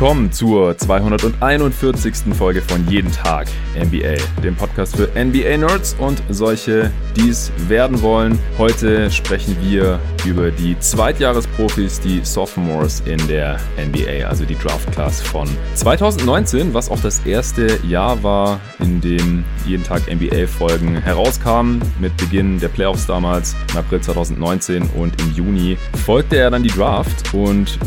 willkommen zur 241. Folge von Jeden Tag NBA, dem Podcast für NBA-Nerds und solche, die es werden wollen. Heute sprechen wir über die Zweitjahresprofis, die Sophomores in der NBA, also die Draft Class von 2019, was auch das erste Jahr war, in dem Jeden Tag NBA-Folgen herauskamen, mit Beginn der Playoffs damals im April 2019 und im Juni folgte er dann die Draft und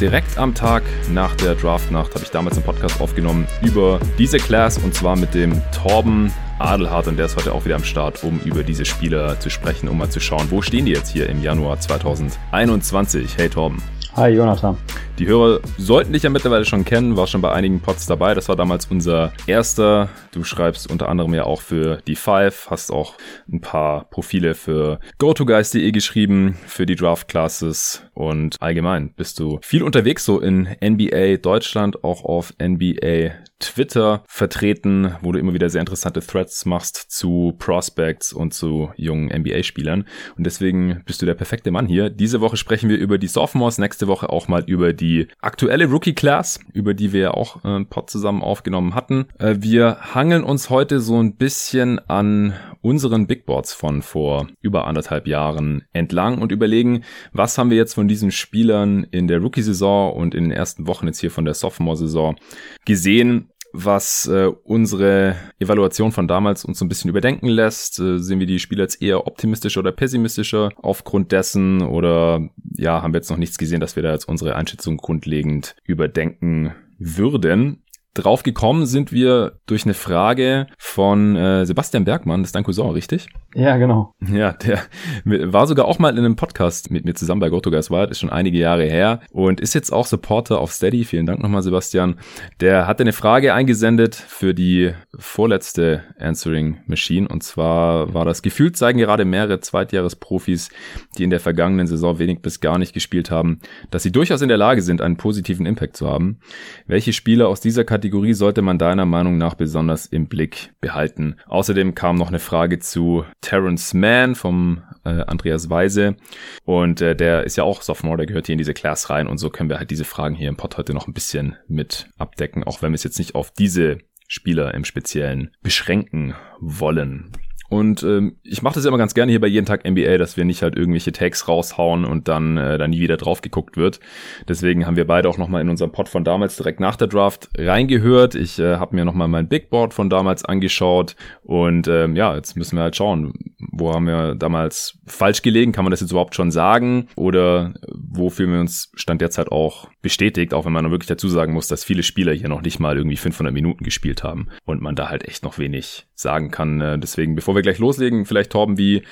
direkt am Tag nach der Draftnacht habe ich damals einen Podcast aufgenommen über diese Class und zwar mit dem Torben Adelhardt und der ist heute auch wieder am Start, um über diese Spieler zu sprechen, um mal zu schauen, wo stehen die jetzt hier im Januar 2021. Hey Torben. Hi Jonathan. Die Hörer sollten dich ja mittlerweile schon kennen, war schon bei einigen Pods dabei. Das war damals unser erster. Du schreibst unter anderem ja auch für die Five, hast auch ein paar Profile für GoToGuys.de geschrieben, für die Draft Classes und allgemein bist du viel unterwegs so in NBA Deutschland, auch auf NBA Twitter vertreten, wo du immer wieder sehr interessante Threads machst zu Prospects und zu jungen NBA-Spielern. Und deswegen bist du der perfekte Mann hier. Diese Woche sprechen wir über die Sophomores, nächste Woche auch mal über die aktuelle Rookie Class, über die wir ja auch äh, ein Pod zusammen aufgenommen hatten. Äh, wir hangeln uns heute so ein bisschen an unseren Big Boards von vor über anderthalb Jahren entlang und überlegen, was haben wir jetzt von diesen Spielern in der Rookie-Saison und in den ersten Wochen jetzt hier von der Sophomore-Saison gesehen was äh, unsere Evaluation von damals uns so ein bisschen überdenken lässt. Äh, sehen wir die Spieler jetzt eher optimistischer oder pessimistischer aufgrund dessen oder ja, haben wir jetzt noch nichts gesehen, dass wir da jetzt unsere Einschätzung grundlegend überdenken würden. Drauf gekommen sind wir durch eine Frage von äh, Sebastian Bergmann, das ist dein Cousin, richtig? Ja, genau. Ja, der war sogar auch mal in einem Podcast mit mir zusammen bei GoToGuys Wild, ist schon einige Jahre her und ist jetzt auch Supporter auf Steady. Vielen Dank nochmal, Sebastian. Der hatte eine Frage eingesendet für die vorletzte Answering Machine und zwar war das gefühlt zeigen gerade mehrere Zweitjahresprofis, die in der vergangenen Saison wenig bis gar nicht gespielt haben, dass sie durchaus in der Lage sind, einen positiven Impact zu haben. Welche Spieler aus dieser Kategorie sollte man deiner Meinung nach besonders im Blick behalten? Außerdem kam noch eine Frage zu Terrence Mann vom äh, Andreas Weise. Und äh, der ist ja auch Sophomore, der gehört hier in diese Class rein. Und so können wir halt diese Fragen hier im Pod heute noch ein bisschen mit abdecken, auch wenn wir es jetzt nicht auf diese Spieler im Speziellen beschränken wollen. Und ähm, ich mache das immer ganz gerne hier bei jeden Tag NBA, dass wir nicht halt irgendwelche Tags raushauen und dann äh, da nie wieder drauf geguckt wird. Deswegen haben wir beide auch nochmal in unserem Pod von damals direkt nach der Draft reingehört. Ich äh, habe mir nochmal mein Big Board von damals angeschaut und ähm, ja, jetzt müssen wir halt schauen, wo haben wir damals falsch gelegen? Kann man das jetzt überhaupt schon sagen? Oder wo fühlen wir uns Stand derzeit auch bestätigt, auch wenn man wirklich dazu sagen muss, dass viele Spieler hier noch nicht mal irgendwie 500 Minuten gespielt haben und man da halt echt noch wenig sagen kann. Äh, deswegen, bevor wir gleich loslegen, vielleicht Torben, wie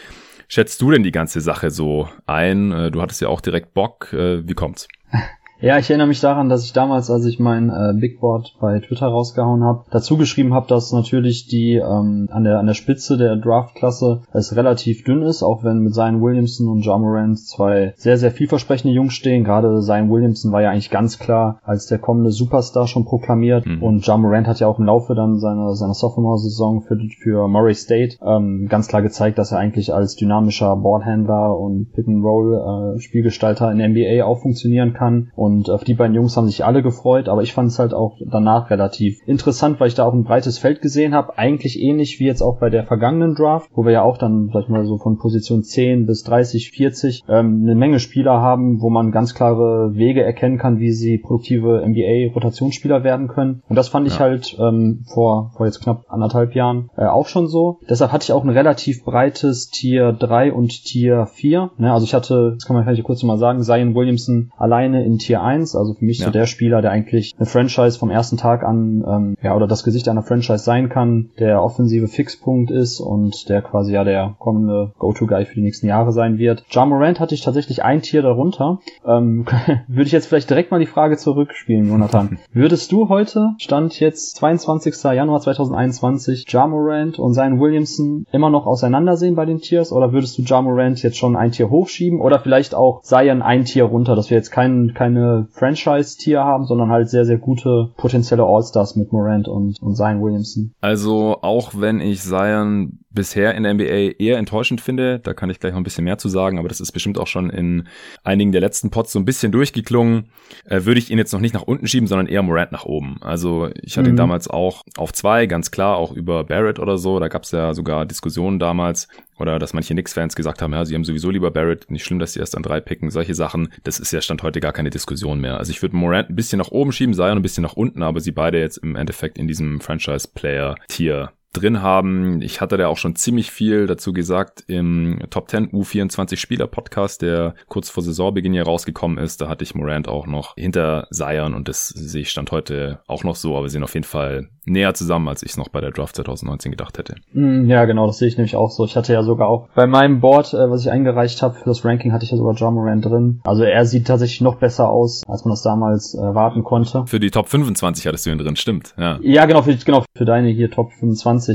schätzt du denn die ganze Sache so ein? Äh, du hattest ja auch direkt Bock. Äh, wie kommt's? Ja, ich erinnere mich daran, dass ich damals, als ich mein äh, Big Board bei Twitter rausgehauen habe, dazu geschrieben habe, dass natürlich die ähm, an der an der Spitze der Draft-Klasse es relativ dünn ist, auch wenn mit Zion Williamson und John Morant zwei sehr sehr vielversprechende Jungs stehen. Gerade Zion Williamson war ja eigentlich ganz klar als der kommende Superstar schon proklamiert mhm. und John Morant hat ja auch im Laufe dann seiner seiner Sophomore-Saison für für Murray State ähm, ganz klar gezeigt, dass er eigentlich als dynamischer Boardhändler und Pick-and-Roll äh, Spielgestalter in der NBA auch funktionieren kann. Und und auf die beiden Jungs haben sich alle gefreut, aber ich fand es halt auch danach relativ interessant, weil ich da auch ein breites Feld gesehen habe. Eigentlich ähnlich wie jetzt auch bei der vergangenen Draft, wo wir ja auch dann, sag ich mal, so von Position 10 bis 30, 40 ähm, eine Menge Spieler haben, wo man ganz klare Wege erkennen kann, wie sie produktive NBA-Rotationsspieler werden können. Und das fand ja. ich halt ähm, vor, vor jetzt knapp anderthalb Jahren äh, auch schon so. Deshalb hatte ich auch ein relativ breites Tier 3 und Tier 4. Ne? Also ich hatte, das kann man vielleicht kurz mal sagen, Zion Williamson alleine in Tier Tier 1, also für mich ja. so der Spieler, der eigentlich eine Franchise vom ersten Tag an, ähm, ja, oder das Gesicht einer Franchise sein kann, der offensive Fixpunkt ist und der quasi ja der kommende Go-To-Guy für die nächsten Jahre sein wird. Ja Morant hatte ich tatsächlich ein Tier darunter. Ähm, würde ich jetzt vielleicht direkt mal die Frage zurückspielen, Jonathan. Würdest du heute, Stand jetzt 22. Januar 2021, Ja Morant und Zion Williamson immer noch auseinandersehen bei den Tiers oder würdest du Ja Morant jetzt schon ein Tier hochschieben oder vielleicht auch Zion ein Tier runter, dass wir jetzt kein, keine Franchise-Tier haben, sondern halt sehr, sehr gute potenzielle All-Stars mit Morant und, und Zion Williamson. Also auch wenn ich Zion bisher in der NBA eher enttäuschend finde. Da kann ich gleich noch ein bisschen mehr zu sagen, aber das ist bestimmt auch schon in einigen der letzten Pots so ein bisschen durchgeklungen. Äh, würde ich ihn jetzt noch nicht nach unten schieben, sondern eher Morant nach oben. Also ich hatte mhm. ihn damals auch auf zwei, ganz klar, auch über Barrett oder so. Da gab es ja sogar Diskussionen damals. Oder dass manche Knicks-Fans gesagt haben, ja, sie haben sowieso lieber Barrett, nicht schlimm, dass sie erst an drei picken, solche Sachen, das ist ja Stand heute gar keine Diskussion mehr. Also ich würde Morant ein bisschen nach oben schieben, Zion ein bisschen nach unten, aber sie beide jetzt im Endeffekt in diesem Franchise-Player-Tier drin haben. Ich hatte da auch schon ziemlich viel dazu gesagt im Top 10 U24 Spieler Podcast, der kurz vor Saisonbeginn hier rausgekommen ist. Da hatte ich Morant auch noch hinter Zion und das sehe ich stand heute auch noch so, aber wir sind auf jeden Fall näher zusammen, als ich es noch bei der Draft 2019 gedacht hätte. Mm, ja, genau, das sehe ich nämlich auch so. Ich hatte ja sogar auch bei meinem Board, äh, was ich eingereicht habe für das Ranking, hatte ich ja sogar John Morant drin. Also er sieht tatsächlich noch besser aus, als man das damals erwarten konnte. Für die Top 25 hattest du ihn drin, stimmt. Ja, ja genau, für, genau, für deine hier Top 25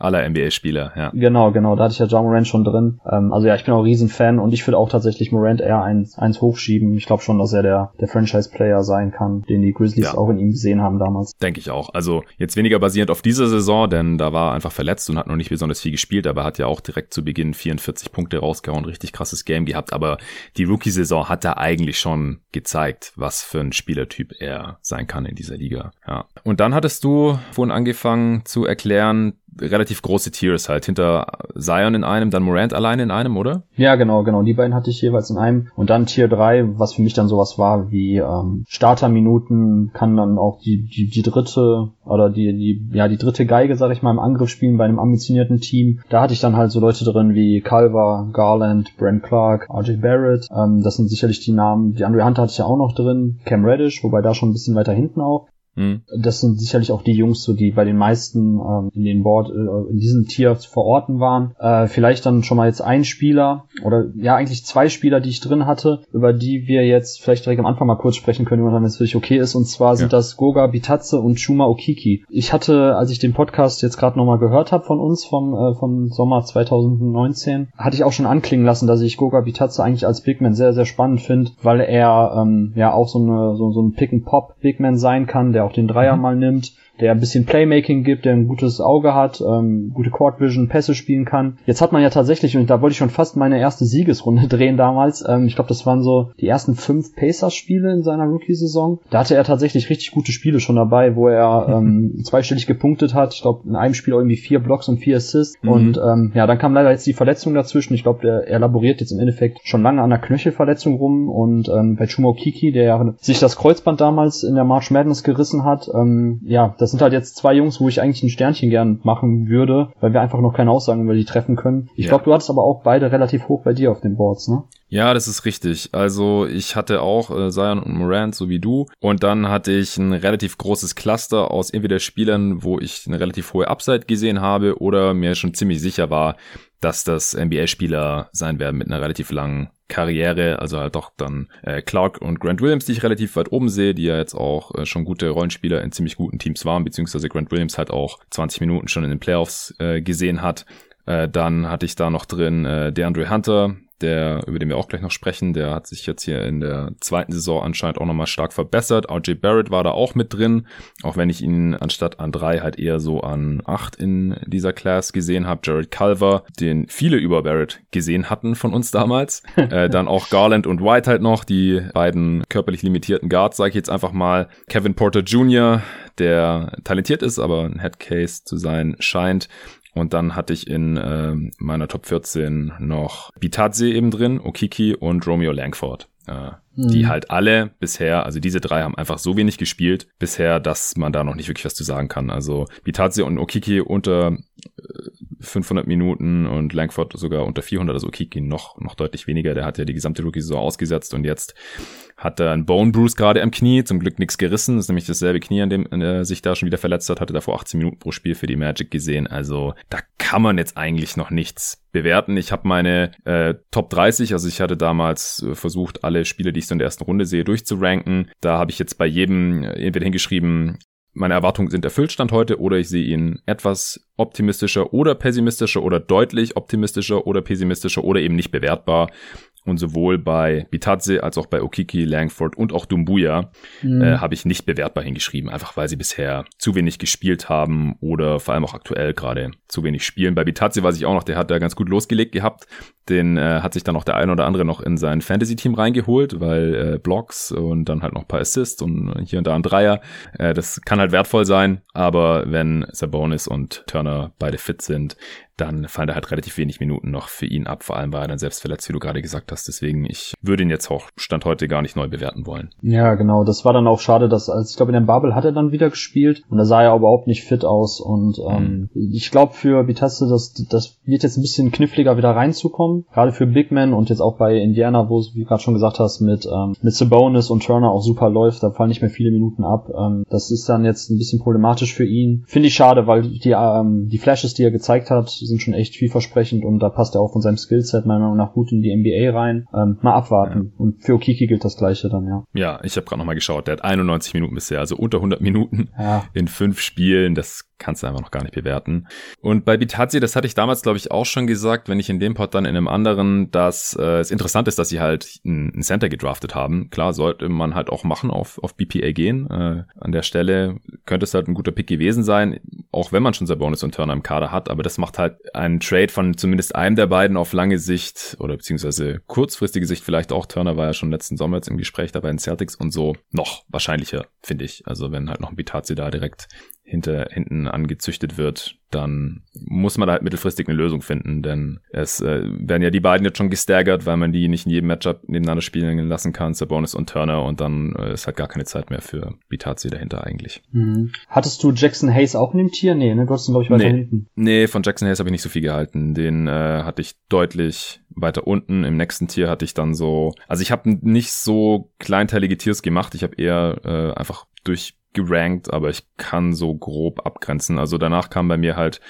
aller NBA-Spieler, ja. Genau, genau, da hatte ich ja John Morant schon drin. Ähm, also ja, ich bin auch riesen Fan und ich würde auch tatsächlich Morant eher eins, eins hochschieben. Ich glaube schon, dass er der, der Franchise-Player sein kann, den die Grizzlies ja. auch in ihm gesehen haben damals. Denke ich auch. Also jetzt weniger basierend auf dieser Saison, denn da war er einfach verletzt und hat noch nicht besonders viel gespielt, aber hat ja auch direkt zu Beginn 44 Punkte rausgehauen, richtig krasses Game gehabt. Aber die Rookie-Saison hat er eigentlich schon gezeigt, was für ein Spielertyp er sein kann in dieser Liga. Ja. Und dann hattest du vorhin angefangen zu erklären, relativ große Tiers halt. Hinter Zion in einem, dann Morant alleine in einem, oder? Ja, genau, genau. Die beiden hatte ich jeweils in einem. Und dann Tier 3, was für mich dann sowas war wie ähm, Starterminuten, kann dann auch die, die, die dritte oder die, die, ja, die dritte Geige, sag ich mal, im Angriff spielen bei einem ambitionierten Team. Da hatte ich dann halt so Leute drin wie Calver, Garland, Brent Clark, RJ Barrett. Ähm, das sind sicherlich die Namen. Die Andre Hunter hatte ich ja auch noch drin. Cam Reddish, wobei da schon ein bisschen weiter hinten auch. Mhm. Das sind sicherlich auch die Jungs, so die bei den meisten ähm, in den Board äh, in diesem Tier zu verorten waren. Äh, vielleicht dann schon mal jetzt ein Spieler oder ja eigentlich zwei Spieler, die ich drin hatte, über die wir jetzt vielleicht direkt am Anfang mal kurz sprechen können, wenn es wirklich okay ist. Und zwar sind ja. das Goga Bitatze und Chuma Okiki. Ich hatte, als ich den Podcast jetzt gerade nochmal gehört habe von uns vom äh, vom Sommer 2019, hatte ich auch schon anklingen lassen, dass ich Goga Bitatze eigentlich als Bigman sehr sehr spannend finde, weil er ähm, ja auch so eine so, so ein Pick and Pop Bigman sein kann, der auch den Dreier mhm. mal nimmt, der ein bisschen Playmaking gibt, der ein gutes Auge hat, ähm, gute Court Vision, Pässe spielen kann. Jetzt hat man ja tatsächlich, und da wollte ich schon fast meine erste Siegesrunde drehen damals, ähm, ich glaube, das waren so die ersten fünf Pacers-Spiele in seiner Rookie-Saison. Da hatte er tatsächlich richtig gute Spiele schon dabei, wo er ähm, zweistellig gepunktet hat. Ich glaube, in einem Spiel irgendwie vier Blocks und vier Assists. Mhm. Und ähm, ja, dann kam leider jetzt die Verletzung dazwischen. Ich glaube, er laboriert jetzt im Endeffekt schon lange an der Knöchelverletzung rum. Und ähm, bei Chumo Kiki, der sich das Kreuzband damals in der March Madness gerissen hat, ähm, ja, das das sind halt jetzt zwei Jungs, wo ich eigentlich ein Sternchen gern machen würde, weil wir einfach noch keine Aussagen über die treffen können. Ich ja. glaube, du hattest aber auch beide relativ hoch bei dir auf den Boards, ne? Ja, das ist richtig. Also ich hatte auch äh, Zion und Morant, so wie du. Und dann hatte ich ein relativ großes Cluster aus entweder Spielern, wo ich eine relativ hohe Upside gesehen habe oder mir schon ziemlich sicher war, dass das NBA-Spieler sein werden mit einer relativ langen Karriere, also halt doch dann äh, Clark und Grant Williams, die ich relativ weit oben sehe, die ja jetzt auch äh, schon gute Rollenspieler in ziemlich guten Teams waren, beziehungsweise Grant Williams halt auch 20 Minuten schon in den Playoffs äh, gesehen hat. Äh, dann hatte ich da noch drin äh, DeAndre Hunter, der, über den wir auch gleich noch sprechen, der hat sich jetzt hier in der zweiten Saison anscheinend auch nochmal stark verbessert. RJ Barrett war da auch mit drin, auch wenn ich ihn anstatt an drei halt eher so an acht in dieser Class gesehen habe. Jared Culver, den viele über Barrett gesehen hatten von uns damals. äh, dann auch Garland und White halt noch, die beiden körperlich limitierten Guards, sage ich jetzt einfach mal. Kevin Porter Jr., der talentiert ist, aber ein Headcase zu sein scheint. Und dann hatte ich in äh, meiner Top 14 noch Bitadze eben drin, Okiki und Romeo Langford. Äh, mhm. Die halt alle bisher, also diese drei haben einfach so wenig gespielt bisher, dass man da noch nicht wirklich was zu sagen kann. Also Bitadze und Okiki unter 500 Minuten und Langford sogar unter 400, also Okiki noch, noch deutlich weniger. Der hat ja die gesamte Rookie-Saison ausgesetzt und jetzt hat er einen Bone Bruce gerade am Knie, zum Glück nichts gerissen. Das ist nämlich dasselbe Knie, an dem er sich da schon wieder verletzt hat. Hatte davor 18 Minuten pro Spiel für die Magic gesehen. Also da kann man jetzt eigentlich noch nichts bewerten. Ich habe meine äh, Top 30, also ich hatte damals äh, versucht, alle Spiele, die ich so in der ersten Runde sehe, durchzuranken. Da habe ich jetzt bei jedem äh, entweder hingeschrieben, meine Erwartungen sind erfüllt Stand heute oder ich sehe ihn etwas optimistischer oder pessimistischer oder deutlich optimistischer oder pessimistischer oder eben nicht bewertbar. Und sowohl bei Bitadze als auch bei Okiki, Langford und auch Dumbuya mhm. äh, habe ich nicht bewertbar hingeschrieben, einfach weil sie bisher zu wenig gespielt haben oder vor allem auch aktuell gerade zu wenig spielen. Bei Bitadze weiß ich auch noch, der hat da ganz gut losgelegt gehabt. Den äh, hat sich dann noch der ein oder andere noch in sein Fantasy-Team reingeholt, weil äh, Blocks und dann halt noch ein paar Assists und hier und da ein Dreier. Äh, das kann halt wertvoll sein, aber wenn Sabonis und Turner beide fit sind, dann fallen da halt relativ wenig Minuten noch für ihn ab. Vor allem war er dann selbst verletzt, wie du gerade gesagt hast. Deswegen, ich würde ihn jetzt auch Stand heute gar nicht neu bewerten wollen. Ja, genau. Das war dann auch schade, dass, als ich glaube, in der Bubble hat er dann wieder gespielt und da sah er überhaupt nicht fit aus. Und ähm, mhm. ich glaube für Bitasse, das, das wird jetzt ein bisschen kniffliger wieder reinzukommen. Gerade für Big Man und jetzt auch bei Indiana, wo es, wie gerade schon gesagt hast, mit, ähm, mit Sabonis und Turner auch super läuft. Da fallen nicht mehr viele Minuten ab. Ähm, das ist dann jetzt ein bisschen problematisch für ihn. Finde ich schade, weil die, ähm, die Flashes, die er gezeigt hat, sind schon echt vielversprechend und da passt er auch von seinem Skillset meiner Meinung nach gut in die NBA rein. Ähm, mal abwarten. Ja. Und für Okiki gilt das gleiche dann, ja. Ja, ich habe gerade nochmal geschaut. Der hat 91 Minuten bisher, also unter 100 Minuten ja. in fünf Spielen. Das kannst du einfach noch gar nicht bewerten. Und bei Bitadze, das hatte ich damals, glaube ich, auch schon gesagt, wenn ich in dem Pod dann in einem anderen, dass äh, es interessant ist, dass sie halt einen Center gedraftet haben. Klar, sollte man halt auch machen, auf, auf BPA gehen. Äh, an der Stelle könnte es halt ein guter Pick gewesen sein, auch wenn man schon Sabonis und Turner im Kader hat, aber das macht halt einen Trade von zumindest einem der beiden auf lange Sicht oder beziehungsweise kurzfristige Sicht vielleicht auch. Turner war ja schon letzten Sommer jetzt im Gespräch dabei in Celtics und so noch wahrscheinlicher, finde ich. Also wenn halt noch ein Bitazzi da direkt hinter, hinten angezüchtet wird, dann muss man halt mittelfristig eine Lösung finden, denn es äh, werden ja die beiden jetzt schon gestaggert, weil man die nicht in jedem Matchup nebeneinander spielen lassen kann, Sabonis und Turner und dann äh, ist halt gar keine Zeit mehr für Bitazi dahinter eigentlich. Mhm. Hattest du Jackson Hayes auch in dem Tier? Nee, ne? Du hast ihn, glaube ich, weiter nee. hinten. Nee, von Jackson Hayes habe ich nicht so viel gehalten. Den äh, hatte ich deutlich weiter unten. Im nächsten Tier hatte ich dann so, also ich habe nicht so kleinteilige Tiers gemacht, ich habe eher äh, einfach durch gerankt, aber ich kann so grob abgrenzen. Also danach kam bei mir halt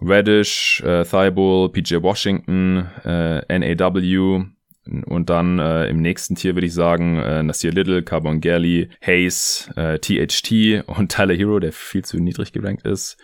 Reddish, äh, Thibault, PJ Washington, äh, NAW, und dann äh, im nächsten Tier würde ich sagen äh, Nasir Little, Carbon Galley, Hayes, äh, THT und Tyler Hero, der viel zu niedrig gerankt ist.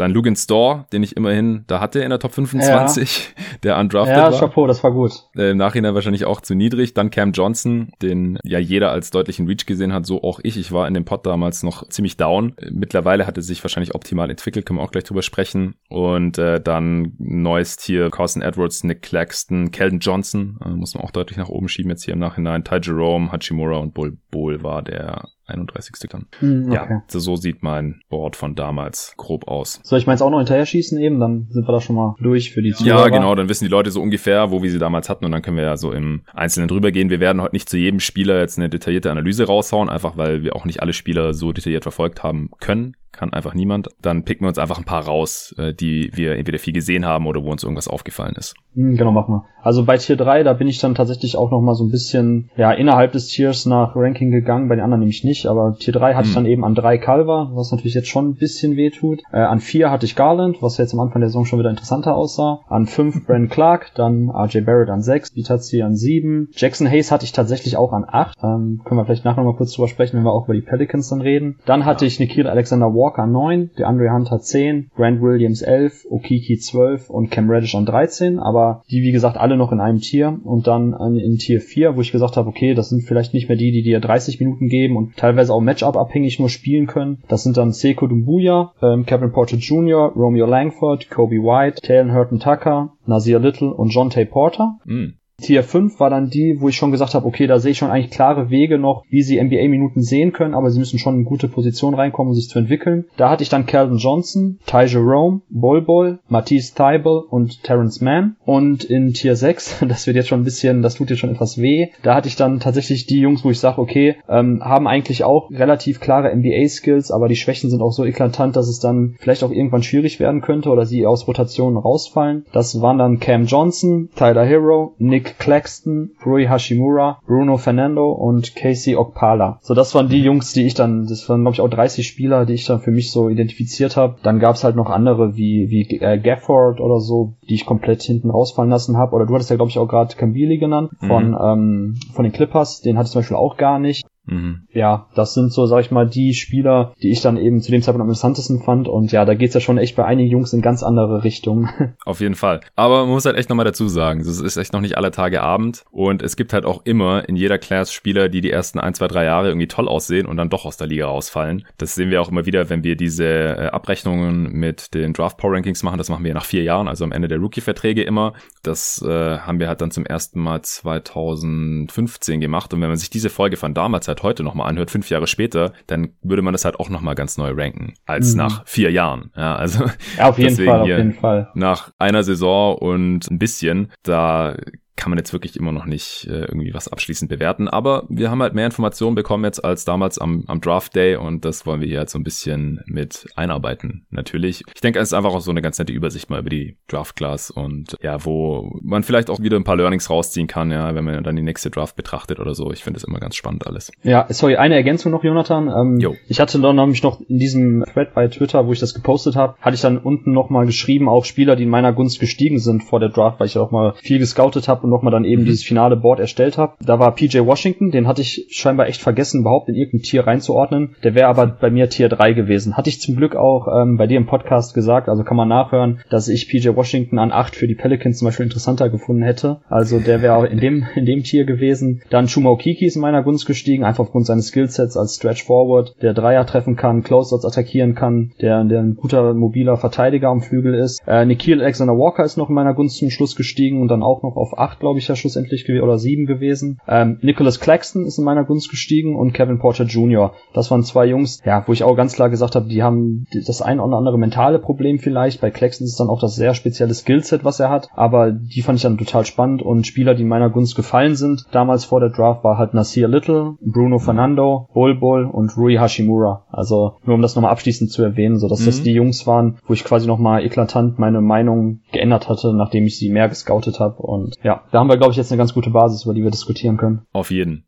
Dann Lugan Store, den ich immerhin da hatte in der Top 25, ja. der undrafted ja, war. Ja, Chapeau, das war gut. Äh, Im Nachhinein wahrscheinlich auch zu niedrig. Dann Cam Johnson, den ja jeder als deutlichen Reach gesehen hat, so auch ich. Ich war in dem Pod damals noch ziemlich down. Mittlerweile hat er sich wahrscheinlich optimal entwickelt, können wir auch gleich drüber sprechen. Und äh, dann neues Tier, Carson Edwards, Nick Claxton, Keldon Johnson, äh, muss man auch deutlich nach oben schieben jetzt hier im Nachhinein. Ty Jerome, Hachimura und Bull Bull war der 31. dann. Hm, okay. Ja, so, sieht mein Board von damals grob aus. Soll ich meins auch noch hinterher schießen eben? Dann sind wir da schon mal durch für die Zuhörer. Ja, genau, dann wissen die Leute so ungefähr, wo wir sie damals hatten und dann können wir ja so im Einzelnen drüber gehen. Wir werden heute nicht zu jedem Spieler jetzt eine detaillierte Analyse raushauen, einfach weil wir auch nicht alle Spieler so detailliert verfolgt haben können kann einfach niemand. Dann picken wir uns einfach ein paar raus, äh, die wir entweder viel gesehen haben oder wo uns irgendwas aufgefallen ist. Hm, genau, machen wir. Also bei Tier 3, da bin ich dann tatsächlich auch noch mal so ein bisschen, ja, innerhalb des Tiers nach Ranking gegangen, bei den anderen nämlich nicht, aber Tier 3 hatte hm. ich dann eben an 3 Calver, was natürlich jetzt schon ein bisschen weh tut. Äh, an 4 hatte ich Garland, was jetzt am Anfang der Saison schon wieder interessanter aussah. An 5 Brandon Clark, dann RJ Barrett an 6, Vitazzi an 7. Jackson Hayes hatte ich tatsächlich auch an 8. Ähm, können wir vielleicht nachher noch mal kurz drüber sprechen, wenn wir auch über die Pelicans dann reden. Dann hatte ich Nikhil Alexander Walker 9, der Andre Hunter 10, Grant Williams 11, Okiki 12 und Cam Reddish an 13, aber die wie gesagt alle noch in einem Tier und dann in Tier 4, wo ich gesagt habe, okay, das sind vielleicht nicht mehr die, die dir 30 Minuten geben und teilweise auch Matchup abhängig nur spielen können. Das sind dann Seko Dumbuya, ähm, Kevin Porter Jr., Romeo Langford, Kobe White, Taylor Hurton Tucker, Nazir Little und John Tay Porter. Mm. Tier 5 war dann die, wo ich schon gesagt habe, okay, da sehe ich schon eigentlich klare Wege noch, wie sie NBA-Minuten sehen können, aber sie müssen schon in gute Position reinkommen, um sich zu entwickeln. Da hatte ich dann Calvin Johnson, Ty Jerome, Bol Bol, Matisse Thybel und Terrence Mann. Und in Tier 6, das wird jetzt schon ein bisschen, das tut jetzt schon etwas weh, da hatte ich dann tatsächlich die Jungs, wo ich sage, okay, ähm, haben eigentlich auch relativ klare NBA-Skills, aber die Schwächen sind auch so eklatant, dass es dann vielleicht auch irgendwann schwierig werden könnte oder sie aus Rotationen rausfallen. Das waren dann Cam Johnson, Tyler Hero, Nick Claxton, Rui Hashimura, Bruno Fernando und Casey Okpala. So, das waren die Jungs, die ich dann, das waren glaube ich auch 30 Spieler, die ich dann für mich so identifiziert habe. Dann gab es halt noch andere wie, wie äh, Gafford oder so, die ich komplett hinten rausfallen lassen habe. Oder du hattest ja glaube ich auch gerade Kambili genannt von, mhm. ähm, von den Clippers, den hatte ich zum Beispiel auch gar nicht. Mhm. Ja, das sind so, sag ich mal, die Spieler, die ich dann eben zu dem Zeitpunkt am interessantesten fand. Und ja, da geht's ja schon echt bei einigen Jungs in ganz andere Richtungen. Auf jeden Fall. Aber man muss halt echt nochmal dazu sagen, es ist echt noch nicht alle Tage Abend. Und es gibt halt auch immer in jeder Class Spieler, die die ersten ein, zwei, drei Jahre irgendwie toll aussehen und dann doch aus der Liga rausfallen. Das sehen wir auch immer wieder, wenn wir diese äh, Abrechnungen mit den Draft Power Rankings machen. Das machen wir nach vier Jahren, also am Ende der Rookie-Verträge immer. Das äh, haben wir halt dann zum ersten Mal 2015 gemacht. Und wenn man sich diese Folge von damals halt heute nochmal anhört, fünf Jahre später, dann würde man das halt auch nochmal ganz neu ranken, als mhm. nach vier Jahren. Ja, also ja, auf jeden Fall, auf jeden Fall. Nach einer Saison und ein bisschen, da kann man jetzt wirklich immer noch nicht äh, irgendwie was abschließend bewerten. Aber wir haben halt mehr Informationen bekommen jetzt als damals am, am Draft Day und das wollen wir hier halt so ein bisschen mit einarbeiten. Natürlich. Ich denke, es ist einfach auch so eine ganz nette Übersicht mal über die Draft Class und ja, wo man vielleicht auch wieder ein paar Learnings rausziehen kann, ja, wenn man dann die nächste Draft betrachtet oder so. Ich finde es immer ganz spannend alles. Ja, sorry, eine Ergänzung noch, Jonathan. Ähm, ich hatte dann nämlich noch in diesem Thread bei Twitter, wo ich das gepostet habe, hatte ich dann unten nochmal geschrieben, auch Spieler, die in meiner Gunst gestiegen sind vor der Draft, weil ich auch mal viel gescoutet habe und nochmal dann eben mhm. dieses finale Board erstellt habe. Da war PJ Washington, den hatte ich scheinbar echt vergessen, überhaupt in irgendein Tier reinzuordnen. Der wäre aber bei mir Tier 3 gewesen. Hatte ich zum Glück auch ähm, bei dir im Podcast gesagt, also kann man nachhören, dass ich PJ Washington an 8 für die Pelicans zum Beispiel interessanter gefunden hätte. Also der wäre auch in dem, in dem Tier gewesen. Dann Chuma Okiki ist in meiner Gunst gestiegen, einfach aufgrund seines Skillsets als Stretch Forward, der Dreier treffen kann, Closeouts attackieren kann, der, der ein guter mobiler Verteidiger am Flügel ist. Äh, Nikhil Alexander Walker ist noch in meiner Gunst zum Schluss gestiegen und dann auch noch auf 8, glaube ich, ja schlussendlich gewesen oder sieben gewesen. Ähm, Nicholas Claxton ist in meiner Gunst gestiegen und Kevin Porter Jr. Das waren zwei Jungs, ja, wo ich auch ganz klar gesagt habe, die haben das ein oder andere mentale Problem vielleicht. Bei Claxton ist es dann auch das sehr spezielle Skillset, was er hat, aber die fand ich dann total spannend und Spieler, die in meiner Gunst gefallen sind, damals vor der Draft war halt Nasir Little, Bruno Fernando, Bull Bull und Rui Hashimura. Also nur um das nochmal abschließend zu erwähnen, so dass mhm. das die Jungs waren, wo ich quasi nochmal eklatant meine Meinung geändert hatte, nachdem ich sie mehr gescoutet habe und ja, da haben wir glaube ich jetzt eine ganz gute Basis, über die wir diskutieren können. Auf jeden.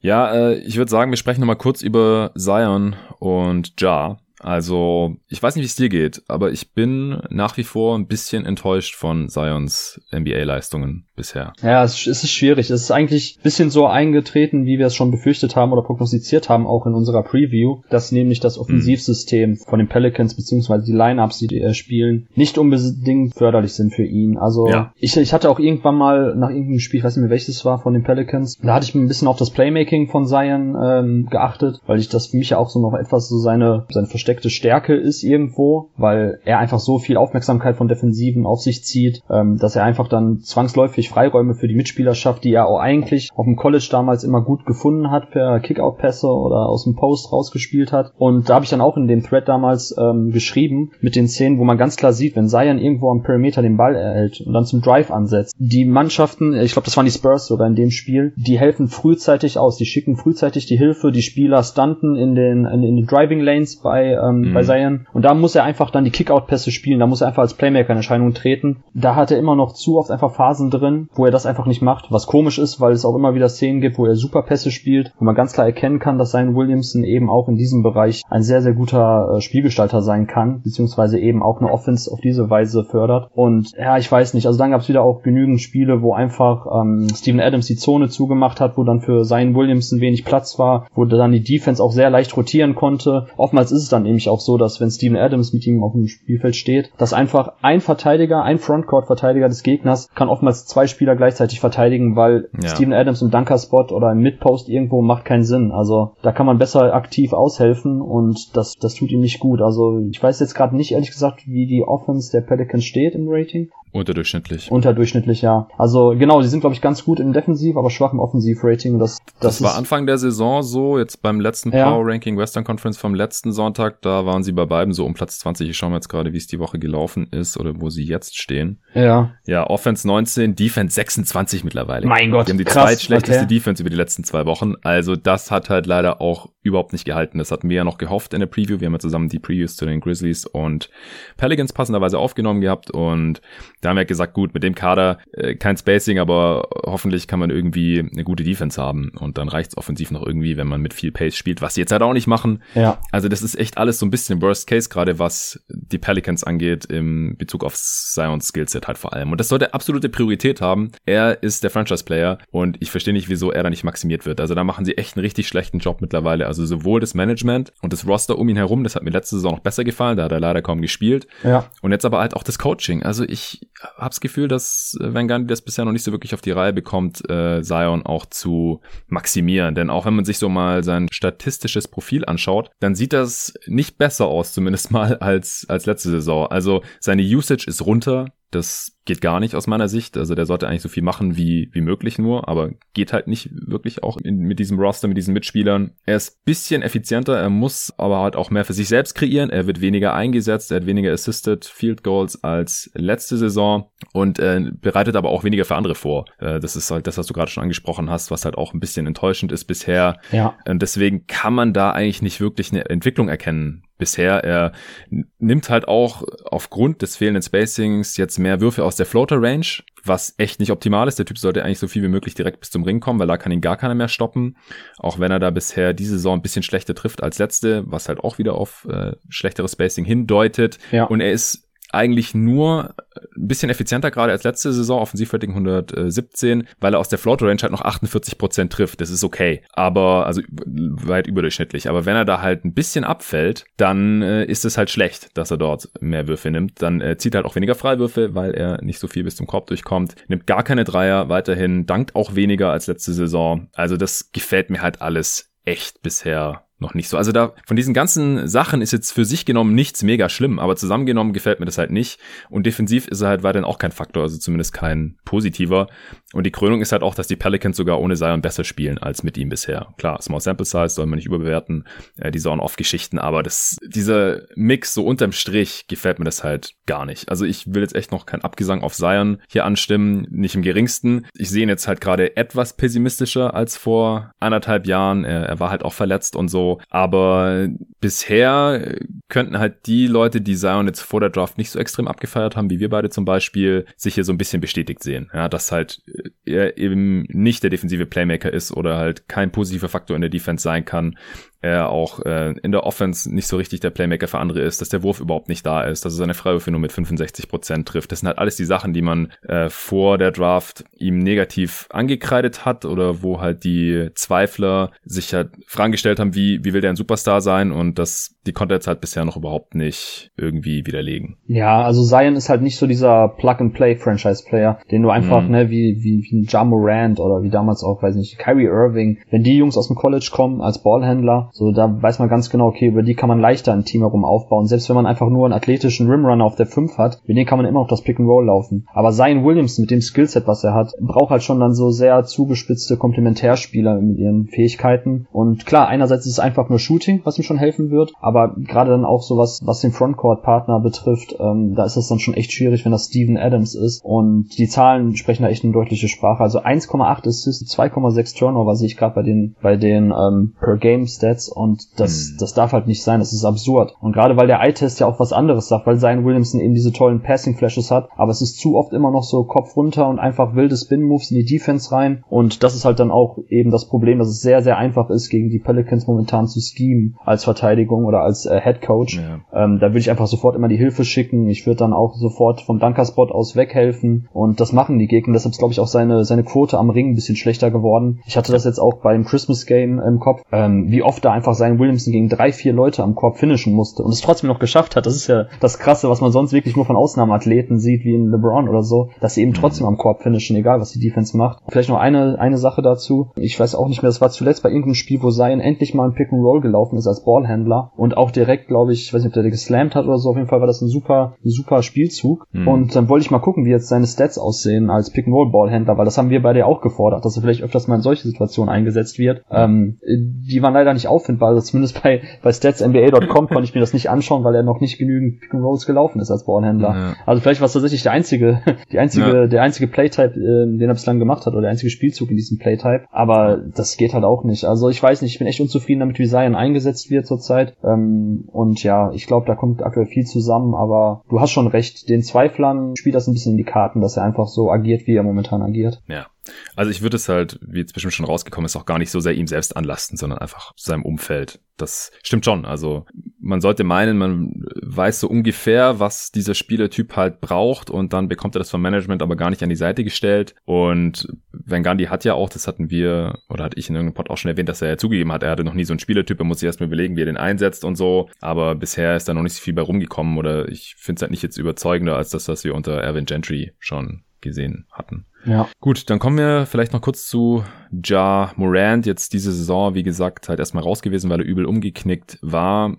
Ja, äh, ich würde sagen, wir sprechen nochmal kurz über Zion und Ja. Also, ich weiß nicht, wie es dir geht, aber ich bin nach wie vor ein bisschen enttäuscht von Zions NBA-Leistungen bisher. Ja, es, ist schwierig. Es ist eigentlich ein bisschen so eingetreten, wie wir es schon befürchtet haben oder prognostiziert haben, auch in unserer Preview, dass nämlich das Offensivsystem mhm. von den Pelicans beziehungsweise die Lineups, die die spielen, nicht unbedingt förderlich sind für ihn. Also ja. ich, ich hatte auch irgendwann mal nach irgendeinem Spiel, ich weiß nicht mehr welches war, von den Pelicans, da hatte ich ein bisschen auf das Playmaking von Zion ähm, geachtet, weil ich das für mich ja auch so noch etwas so seine, seine versteckte Stärke ist irgendwo, weil er einfach so viel Aufmerksamkeit von Defensiven auf sich zieht, ähm, dass er einfach dann zwangsläufig Freiräume für die Mitspieler schafft, die er auch eigentlich auf dem College damals immer gut gefunden hat per Kickout-Pässe oder aus dem Post rausgespielt hat. Und da habe ich dann auch in dem Thread damals ähm, geschrieben mit den Szenen, wo man ganz klar sieht, wenn Zion irgendwo am Perimeter den Ball erhält und dann zum Drive ansetzt. Die Mannschaften, ich glaube, das waren die Spurs sogar in dem Spiel, die helfen frühzeitig aus, die schicken frühzeitig die Hilfe, die Spieler stunten in den in, in den Driving Lanes bei ähm, mhm. bei Zion und da muss er einfach dann die Kickout-Pässe spielen, da muss er einfach als Playmaker in Erscheinung treten. Da hat er immer noch zu oft einfach Phasen drin, wo er das einfach nicht macht, was komisch ist, weil es auch immer wieder Szenen gibt, wo er super Pässe spielt, wo man ganz klar erkennen kann, dass sein Williamson eben auch in diesem Bereich ein sehr, sehr guter äh, Spielgestalter sein kann, beziehungsweise eben auch eine Offense auf diese Weise fördert. Und ja, ich weiß nicht, also dann gab es wieder auch genügend Spiele, wo einfach ähm, Steven Adams die Zone zugemacht hat, wo dann für seinen Williamson wenig Platz war, wo dann die Defense auch sehr leicht rotieren konnte. Oftmals ist es dann nämlich auch so, dass wenn Steven Adams mit ihm auf dem Spielfeld steht, dass einfach ein Verteidiger, ein Frontcourt-Verteidiger des Gegners kann oftmals zwei Spieler gleichzeitig verteidigen, weil ja. Steven Adams im Dunker-Spot oder im Midpost irgendwo macht keinen Sinn. Also da kann man besser aktiv aushelfen und das, das tut ihm nicht gut. Also ich weiß jetzt gerade nicht ehrlich gesagt, wie die Offense der Pelicans steht im Rating. Unterdurchschnittlich. Unterdurchschnittlich, ja. Also genau, die sind, glaube ich, ganz gut im Defensiv, aber schwach im Offensiv-Rating. Das, das, das war Anfang der Saison so, jetzt beim letzten ja. Power Ranking Western Conference vom letzten Sonntag, da waren sie bei beiden so um Platz 20. Ich schaue mir jetzt gerade, wie es die Woche gelaufen ist oder wo sie jetzt stehen. Ja. Ja, Offense 19, Defense 26 mittlerweile. Mein Gott. Die haben die krass, zweitschlechteste okay. Defense über die letzten zwei Wochen. Also das hat halt leider auch überhaupt nicht gehalten. Das hatten wir ja noch gehofft in der Preview. Wir haben ja zusammen die Previews zu den Grizzlies und Pelicans passenderweise aufgenommen gehabt und Da haben wir gesagt, gut, mit dem Kader äh, kein Spacing, aber hoffentlich kann man irgendwie eine gute Defense haben und dann reicht's offensiv noch irgendwie, wenn man mit viel Pace spielt, was sie jetzt halt auch nicht machen. Ja. Also das ist echt alles so ein bisschen Worst Case, gerade was die Pelicans angeht im Bezug auf Zions Skillset halt vor allem. Und das sollte absolute Priorität haben. Er ist der Franchise-Player und ich verstehe nicht, wieso er da nicht maximiert wird. Also da machen sie echt einen richtig schlechten Job mittlerweile. Also sowohl das Management und das Roster um ihn herum, das hat mir letzte Saison noch besser gefallen, da hat er leider kaum gespielt. Ja. Und jetzt aber halt auch das Coaching. Also ich habe das Gefühl, dass äh, Van Gundy das bisher noch nicht so wirklich auf die Reihe bekommt, äh, Zion auch zu maximieren. Denn auch wenn man sich so mal sein statistisches Profil anschaut, dann sieht das nicht besser aus, zumindest mal als, als letzte Saison. Also seine Usage ist runter. Das geht gar nicht aus meiner Sicht. Also der sollte eigentlich so viel machen wie, wie möglich nur, aber geht halt nicht wirklich auch in, mit diesem Roster, mit diesen Mitspielern. Er ist bisschen effizienter, er muss aber halt auch mehr für sich selbst kreieren. Er wird weniger eingesetzt, er hat weniger Assisted Field Goals als letzte Saison und äh, bereitet aber auch weniger für andere vor. Äh, das ist halt das, was du gerade schon angesprochen hast, was halt auch ein bisschen enttäuschend ist bisher. Ja. Und deswegen kann man da eigentlich nicht wirklich eine Entwicklung erkennen bisher. Er nimmt halt auch aufgrund des fehlenden Spacings jetzt mehr Würfe aus der Floater Range, was echt nicht optimal ist. Der Typ sollte eigentlich so viel wie möglich direkt bis zum Ring kommen, weil da kann ihn gar keiner mehr stoppen. Auch wenn er da bisher diese Saison ein bisschen schlechter trifft als letzte, was halt auch wieder auf äh, schlechteres Spacing hindeutet. Ja. Und er ist eigentlich nur ein bisschen effizienter gerade als letzte Saison, Offensivrating 117, weil er aus der Floater Range halt noch 48 Prozent trifft. Das ist okay, aber also weit überdurchschnittlich. Aber wenn er da halt ein bisschen abfällt, dann äh, ist es halt schlecht, dass er dort mehr Würfe nimmt. Dann äh, zieht er halt auch weniger Freiwürfe, weil er nicht so viel bis zum Korb durchkommt. Nimmt gar keine Dreier weiterhin, dankt auch weniger als letzte Saison. Also das gefällt mir halt alles echt bisher noch nicht so. Also da von diesen ganzen Sachen ist jetzt für sich genommen nichts mega schlimm, aber zusammengenommen gefällt mir das halt nicht. Und defensiv ist er halt weiterhin auch kein Faktor, also zumindest kein positiver. Und die Krönung ist halt auch, dass die Pelicans sogar ohne Zion besser spielen als mit ihm bisher. Klar, Small Sample Size soll man nicht überbewerten, äh, diese On-Off-Geschichten, aber das, dieser Mix so unterm Strich gefällt mir das halt gar nicht. Also ich will jetzt echt noch kein Abgesang auf Zion hier anstimmen, nicht im geringsten. Ich sehe ihn jetzt halt gerade etwas pessimistischer als vor anderthalb Jahren. Er, er war halt auch verletzt und so. Aber bisher könnten halt die Leute, die Zion jetzt vor der Draft nicht so extrem abgefeiert haben, wie wir beide zum Beispiel, sich hier so ein bisschen bestätigt sehen. Ja, dass halt er eben nicht der defensive Playmaker ist oder halt kein positiver Faktor in der Defense sein kann, er auch äh, in der Offense nicht so richtig der Playmaker für andere ist, dass der Wurf überhaupt nicht da ist, dass er seine Freiwürfe nur mit 65 Prozent trifft. Das sind halt alles die Sachen, die man äh, vor der Draft ihm negativ angekreidet hat oder wo halt die Zweifler sich halt Fragen gestellt haben, wie, wie will der ein Superstar sein und das, die konnte er jetzt halt bisher noch überhaupt nicht irgendwie widerlegen. Ja, also Zion ist halt nicht so dieser Plug-and-Play-Franchise-Player, den du einfach, mhm. ne, wie, wie, wie ein Ja Morant oder wie damals auch, weiß nicht, Kyrie Irving, wenn die Jungs aus dem College kommen als Ballhändler, so, da weiß man ganz genau, okay, über die kann man leichter ein Team herum aufbauen. Selbst wenn man einfach nur einen athletischen Rimrunner auf der 5 hat, mit dem kann man immer noch das Pick and Roll laufen. Aber Zion Williams mit dem Skillset, was er hat, braucht halt schon dann so sehr zugespitzte Komplementärspieler mit ihren Fähigkeiten. Und klar, einerseits ist es einfach nur Shooting, was ihm schon helfen wird, aber gerade dann auch so was, den Frontcourt-Partner betrifft, ähm, da ist es dann schon echt schwierig, wenn das Steven Adams ist. Und die Zahlen sprechen da echt eine deutliche Sprache. Also 1,8 Assists, 2,6 Turnover sehe ich gerade bei den, bei den ähm, Per-Game-Stats Stats und das, hm. das darf halt nicht sein, das ist absurd. Und gerade weil der Eye-Test ja auch was anderes sagt, weil Zion Williamson eben diese tollen Passing-Flashes hat, aber es ist zu oft immer noch so Kopf runter und einfach wilde Spin-Moves in die Defense rein und das ist halt dann auch eben das Problem, dass es sehr, sehr einfach ist, gegen die Pelicans momentan zu schemen als Verteidigung oder als äh, Head Coach. Ja. Ähm, da würde ich einfach sofort immer die Hilfe schicken. Ich würde dann auch sofort vom Dunker-Spot aus weghelfen und das machen die Gegner. Deshalb ist, glaube ich, auch seine, seine Quote am Ring ein bisschen schlechter geworden. Ich hatte das jetzt auch beim Christmas Game im Kopf, ähm, wie oft da einfach sein Williamson gegen drei, vier Leute am Korb finishen musste und es trotzdem noch geschafft hat. Das ist ja das Krasse, was man sonst wirklich nur von Ausnahmeathleten sieht, wie in LeBron oder so, dass sie eben trotzdem am Korb finishen, egal was die Defense macht. Vielleicht noch eine, eine Sache dazu. Ich weiß auch nicht mehr, das war zuletzt bei irgendeinem Spiel, wo Zion endlich mal ein Pick and Roll gelaufen ist als Ballhändler und auch direkt, glaube ich, ich weiß nicht, ob der geslammt hat oder so, auf jeden Fall war das ein super, ein super Spielzug. Mhm. Und dann wollte ich mal gucken, wie jetzt seine Stats aussehen als Pick and Roll Ballhändler, weil das haben wir beide auch gefordert, dass er vielleicht öfters mal in solche Situationen eingesetzt wird. Ähm, die waren leider nicht auffindbar. Also zumindest bei, bei statsnba.com konnte ich mir das nicht anschauen, weil er noch nicht genügend Pick and Rolls gelaufen ist als Ballhändler. Ja. Also vielleicht war es tatsächlich der einzige, die einzige, ja. der einzige Playtype, äh, den er bislang gemacht hat, oder der einzige Spielzug in diesem Playtype. Aber das geht halt auch nicht. Also ich weiß nicht, ich bin echt unzufrieden damit, wie Zion eingesetzt wird zurzeit. Ähm, und ja, ich glaube, da kommt aktuell viel zusammen, aber du hast schon recht, den Zweiflern spielt das ein bisschen in die Karten, dass er einfach so agiert, wie er momentan agiert. Ja. Also ich würde es halt, wie jetzt bestimmt schon rausgekommen ist, auch gar nicht so sehr ihm selbst anlasten, sondern einfach seinem Umfeld. Das stimmt schon. Also man sollte meinen, man weiß so ungefähr, was dieser Spielertyp halt braucht und dann bekommt er das vom Management aber gar nicht an die Seite gestellt. Und Van Gandhi hat ja auch, das hatten wir, oder hatte ich in irgendeinem Pod auch schon erwähnt, dass er ja zugegeben hat, er hatte noch nie so einen Spielertyp, er muss sich erstmal überlegen, wie er den einsetzt und so. Aber bisher ist da noch nicht so viel bei rumgekommen oder ich finde es halt nicht jetzt überzeugender als das, was wir unter Erwin Gentry schon gesehen hatten. Ja. Gut, dann kommen wir vielleicht noch kurz zu Ja Morant. Jetzt diese Saison, wie gesagt, halt erstmal raus gewesen, weil er übel umgeknickt war.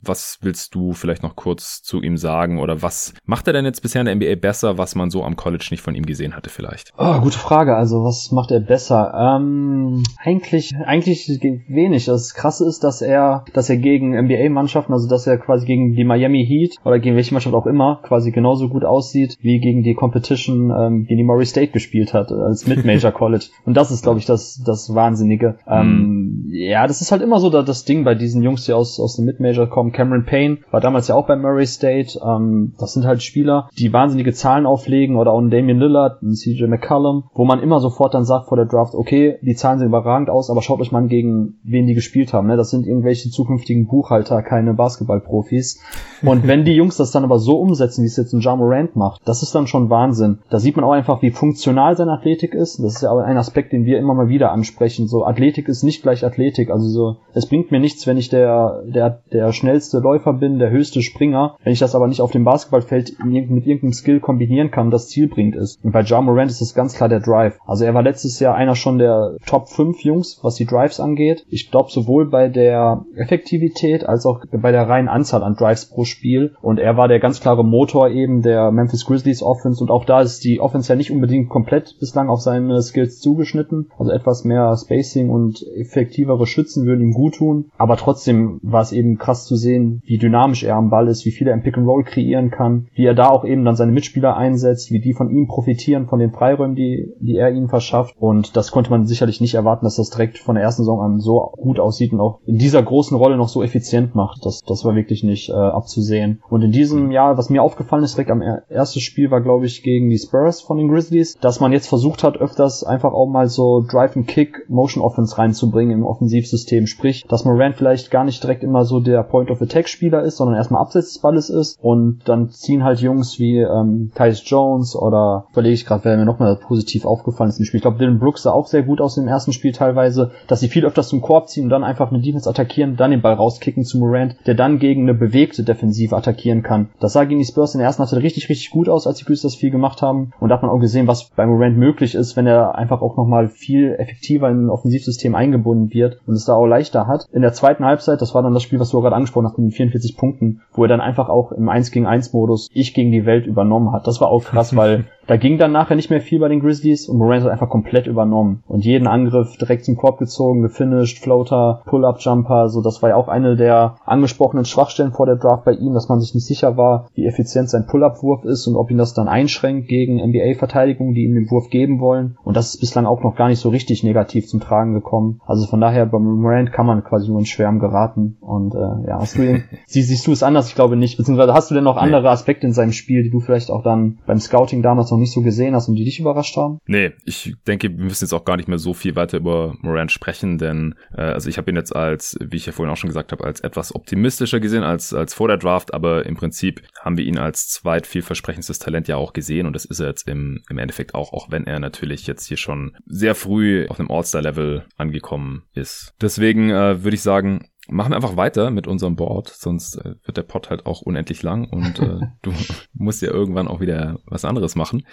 Was willst du vielleicht noch kurz zu ihm sagen? Oder was macht er denn jetzt bisher in der NBA besser, was man so am College nicht von ihm gesehen hatte vielleicht? Oh, gute Frage. Also, was macht er besser? Ähm, eigentlich, eigentlich wenig. Das Krasse ist, dass er, dass er gegen NBA-Mannschaften, also dass er quasi gegen die Miami Heat oder gegen welche Mannschaft auch immer, quasi genauso gut aussieht, wie gegen die Competition, ähm, gegen die Murray State gespielt hat als Mid-Major College. Und das ist, glaube ich, das, das Wahnsinnige. Ähm, ja, das ist halt immer so da, das Ding bei diesen Jungs, die aus, aus dem Mid-Major kommen. Cameron Payne war damals ja auch bei Murray State. Ähm, das sind halt Spieler, die wahnsinnige Zahlen auflegen oder auch ein Damian Lillard, ein CJ McCollum, wo man immer sofort dann sagt vor der Draft, okay, die Zahlen sehen überragend aus, aber schaut euch mal an, gegen wen die gespielt haben. Ne? Das sind irgendwelche zukünftigen Buchhalter, keine Basketballprofis. Und wenn die Jungs das dann aber so umsetzen, wie es jetzt ein Ja Morant macht, das ist dann schon Wahnsinn. Da sieht man auch einfach, wie funktional seine Athletik ist. Das ist ja aber ein Aspekt, den wir immer mal wieder ansprechen. So Athletik ist nicht gleich Athletik. Also so, es bringt mir nichts, wenn ich der, der, der schnellste Läufer bin, der höchste Springer. Wenn ich das aber nicht auf dem Basketballfeld mit irgendeinem Skill kombinieren kann, das zielbringend ist. Und bei Ja Morant ist das ganz klar der Drive. Also er war letztes Jahr einer schon der Top 5 Jungs, was die Drives angeht. Ich glaube sowohl bei der Effektivität als auch bei der reinen Anzahl an Drives pro Spiel. Und er war der ganz klare Motor eben der Memphis Grizzlies Offense. Und auch da ist die Offense ja nicht unbedingt komplett bislang auf seine Skills zugeschnitten. Also etwas mehr Spacing und effektivere Schützen würden ihm gut tun. Aber trotzdem war es eben krass zu sehen, wie dynamisch er am Ball ist, wie viel er im Pick and Roll kreieren kann, wie er da auch eben dann seine Mitspieler einsetzt, wie die von ihm profitieren, von den Freiräumen, die, die er ihnen verschafft. Und das konnte man sicherlich nicht erwarten, dass das direkt von der ersten Saison an so gut aussieht und auch in dieser großen Rolle noch so effizient macht. Das, das war wirklich nicht äh, abzusehen. Und in diesem Jahr, was mir aufgefallen ist, direkt am ersten Spiel war, glaube ich, gegen die Spurs von den Grizzlies, dass man jetzt versucht hat, öfters einfach auch mal so Drive and Kick Motion Offense reinzubringen im Offensivsystem. Sprich, dass Morant vielleicht gar nicht direkt immer so der Point of Attack Spieler ist, sondern erstmal abseits des Balles ist und dann ziehen halt Jungs wie ähm, Tyus Jones oder überlege ich gerade, wer mir nochmal positiv aufgefallen ist im Spiel. Ich glaube, Dylan Brooks sah auch sehr gut aus im ersten Spiel teilweise, dass sie viel öfters zum Korb ziehen und dann einfach eine Defense attackieren, dann den Ball rauskicken zu Morant, der dann gegen eine bewegte Defensive attackieren kann. Das sah gegen die Spurs in der ersten Halbzeit richtig, richtig gut aus, als die Grizzlies das viel gemacht haben und da hat man auch gesehen, was bei Morant möglich ist, wenn er einfach auch nochmal viel effektiver in ein Offensivsystem eingebunden wird und es da auch leichter hat. In der zweiten Halbzeit, das war dann das Spiel, was du gerade angesprochen hast mit den 44 Punkten, wo er dann einfach auch im 1 gegen 1 Modus ich gegen die Welt übernommen hat. Das war auch krass, weil da ging dann nachher nicht mehr viel bei den Grizzlies und Morant hat einfach komplett übernommen und jeden Angriff direkt zum Korb gezogen, gefinisht, Floater, Pull-Up-Jumper, so das war ja auch eine der angesprochenen Schwachstellen vor der Draft bei ihm, dass man sich nicht sicher war, wie effizient sein Pull-Up-Wurf ist und ob ihn das dann einschränkt gegen NBA-Verteidigung, die ihm den Wurf geben wollen und das ist bislang auch noch gar nicht so richtig negativ zum Tragen gekommen. Also von daher bei Morant kann man quasi nur in Schwärmen geraten und äh, ja, hast du ihn, sie, siehst du es anders? Ich glaube nicht, beziehungsweise hast du denn noch andere Aspekte in seinem Spiel, die du vielleicht auch dann beim Scouting damals noch nicht so gesehen hast und die dich überrascht haben? Nee, ich denke, wir müssen jetzt auch gar nicht mehr so viel weiter über Morant sprechen, denn äh, also ich habe ihn jetzt als, wie ich ja vorhin auch schon gesagt habe, als etwas optimistischer gesehen als, als vor der Draft, aber im Prinzip haben wir ihn als zweit vielversprechendes Talent ja auch gesehen und das ist er jetzt im, im Endeffekt auch, auch wenn er natürlich jetzt hier schon sehr früh auf einem All-Star-Level angekommen ist. Deswegen äh, würde ich sagen, machen wir einfach weiter mit unserem Board, sonst äh, wird der Pod halt auch unendlich lang und äh, du musst ja irgendwann auch wieder was anderes machen.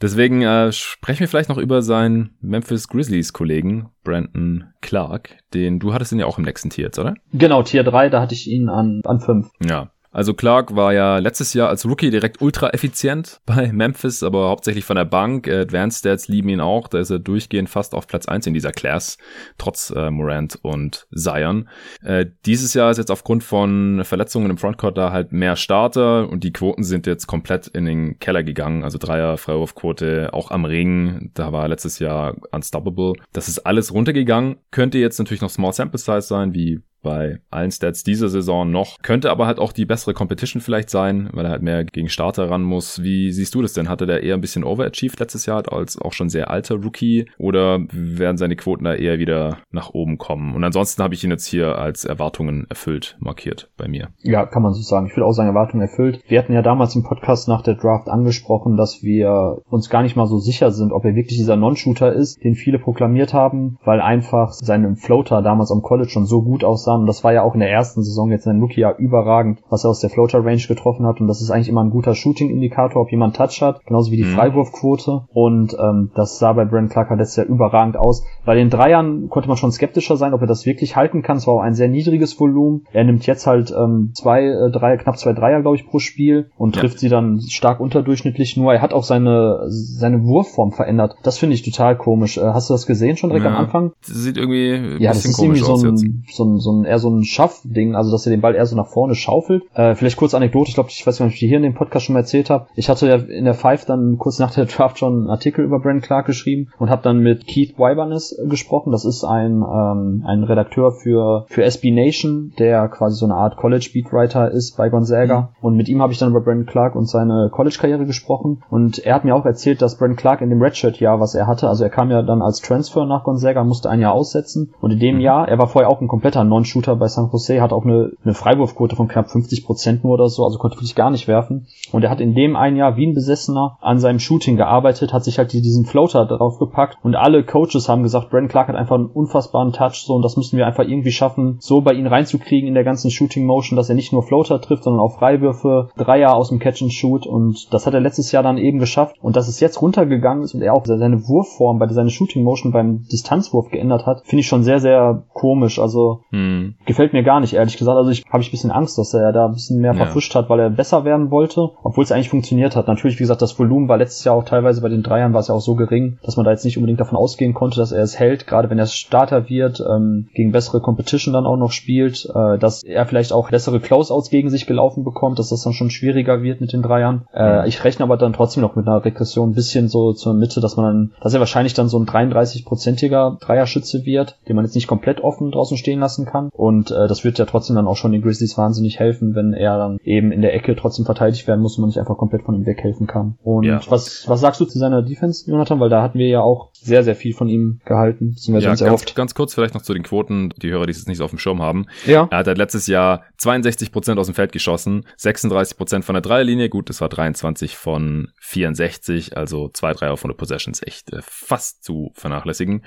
Deswegen äh, sprechen wir vielleicht noch über seinen Memphis Grizzlies Kollegen Brandon Clark, den du hattest ihn ja auch im nächsten Tier jetzt, oder? Genau, Tier 3, da hatte ich ihn an an 5. Ja, Also Clark war ja letztes Jahr als Rookie direkt ultra effizient bei Memphis, aber hauptsächlich von der Bank. Advanced Stats lieben ihn auch. Da ist er durchgehend fast auf Platz eins in dieser Class, trotz äh, Morant und Zion. Äh, dieses Jahr ist jetzt aufgrund von Verletzungen im Frontcourt da halt mehr Starter und die Quoten sind jetzt komplett in den Keller gegangen. Also Dreier, Freiwurfquote, auch am Ring. Da war letztes Jahr unstoppable. Das ist alles runtergegangen. Könnte jetzt natürlich noch Small Sample Size sein, wie bei allen Stats dieser Saison noch. Könnte aber halt auch die bessere Competition vielleicht sein, weil er halt mehr gegen Starter ran muss. Wie siehst du das denn? Hatte der eher ein bisschen overachieved letztes Jahr als auch schon sehr alter Rookie? Oder werden seine Quoten da eher wieder nach oben kommen? Und ansonsten habe ich ihn jetzt hier als Erwartungen erfüllt markiert bei mir. Ja, kann man so sagen. Ich will auch sagen, Erwartungen erfüllt. Wir hatten ja damals im Podcast nach der Draft angesprochen, dass wir uns gar nicht mal so sicher sind, ob er wirklich dieser Non-Shooter ist, den viele proklamiert haben, weil einfach seine Floater damals am College schon so gut aussah und das war ja auch in der ersten Saison jetzt in Rookie-Jahr überragend, was er aus der Floater-Range getroffen hat und das ist eigentlich immer ein guter Shooting-Indikator, ob jemand Touch hat, genauso wie die mhm. Freiwurfquote und ähm, das sah bei Brent Clark letztes Jahr überragend aus. Bei den Dreiern konnte man schon skeptischer sein, ob er das wirklich halten kann. Es war auch ein sehr niedriges Volumen. Er nimmt jetzt halt ähm, zwei, äh, drei, knapp zwei Dreier, glaube ich, pro Spiel und ja. trifft sie dann stark unterdurchschnittlich. Nur er hat auch seine seine Wurfform verändert. Das finde ich total komisch. Äh, hast du das gesehen schon direkt ja. am Anfang? Sieht irgendwie ein ja, bisschen das ist irgendwie so ein, so ein, so ein eher so ein Schaffding, also dass er den Ball eher so nach vorne schaufelt. Äh, vielleicht kurz Anekdote, ich glaube, ich weiß nicht, ob ich die hier in dem Podcast schon mal erzählt habe. Ich hatte ja in der Five dann kurz nach der Draft schon einen Artikel über Brent Clark geschrieben und habe dann mit Keith Wybernes gesprochen. Das ist ein, ähm, ein Redakteur für, für SB Nation, der quasi so eine Art College Beatwriter ist bei Gonzaga. Mhm. Und mit ihm habe ich dann über Brent Clark und seine College-Karriere gesprochen. Und er hat mir auch erzählt, dass Brent Clark in dem Redshirt-Jahr, was er hatte, also er kam ja dann als Transfer nach Gonzaga, musste ein Jahr aussetzen. Und in dem mhm. Jahr, er war vorher auch ein kompletter Non-Shooter bei San Jose, hat auch eine, eine Freiwurfquote von knapp 50 Prozent nur oder so, also konnte wirklich gar nicht werfen. Und er hat in dem ein Jahr wie ein Besessener an seinem Shooting gearbeitet, hat sich halt diesen Floater drauf gepackt und alle Coaches haben gesagt, Brandon Clark hat einfach einen unfassbaren Touch, so und das müssen wir einfach irgendwie schaffen, so bei ihm reinzukriegen in der ganzen Shooting Motion, dass er nicht nur Floater trifft, sondern auch Freiwürfe, Dreier aus dem Catch and Shoot und das hat er letztes Jahr dann eben geschafft und dass es jetzt runtergegangen ist und er auch seine Wurfform bei seiner Shooting Motion beim Distanzwurf geändert hat, finde ich schon sehr, sehr komisch. Also hm. Gefällt mir gar nicht, ehrlich gesagt. Also ich habe ich ein bisschen Angst, dass er da ein bisschen mehr ja. verfuscht hat, weil er besser werden wollte, obwohl es eigentlich funktioniert hat. Natürlich, wie gesagt, das Volumen war letztes Jahr auch teilweise bei den Dreiern war es ja auch so gering, dass man da jetzt nicht unbedingt davon ausgehen konnte, dass er es hält, gerade wenn er Starter wird, ähm, gegen bessere Competition dann auch noch spielt, äh, dass er vielleicht auch bessere Closeouts gegen sich gelaufen bekommt, dass das dann schon schwieriger wird mit den Dreiern. Äh, mhm. ich rechne aber dann trotzdem noch mit einer Regression ein bisschen so zur Mitte, dass man dann, dass er wahrscheinlich dann so ein 33-prozentiger Dreierschütze wird, den man jetzt nicht komplett offen draußen stehen lassen kann. Und äh, das wird ja trotzdem dann auch schon den Grizzlies wahnsinnig helfen, wenn er dann eben in der Ecke trotzdem verteidigt werden muss und man nicht einfach komplett von ihm weghelfen kann. Und ja. was, was sagst du zu seiner Defense, Jonathan? Weil da hatten wir ja auch sehr, sehr viel von ihm gehalten, beziehungsweise ja, ganz, oft. ganz kurz vielleicht noch zu den Quoten, die Hörer, die es nicht so auf dem Schirm haben. Ja. Er hat halt letztes Jahr 62 Prozent aus dem Feld geschossen, 36 Prozent von der Dreierlinie, gut, das war 23 von 64, also zwei Dreier von der Possessions, echt äh, fast zu vernachlässigen.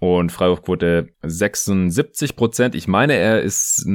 Und Freiwurfquote 76 Prozent. Ich meine, er ist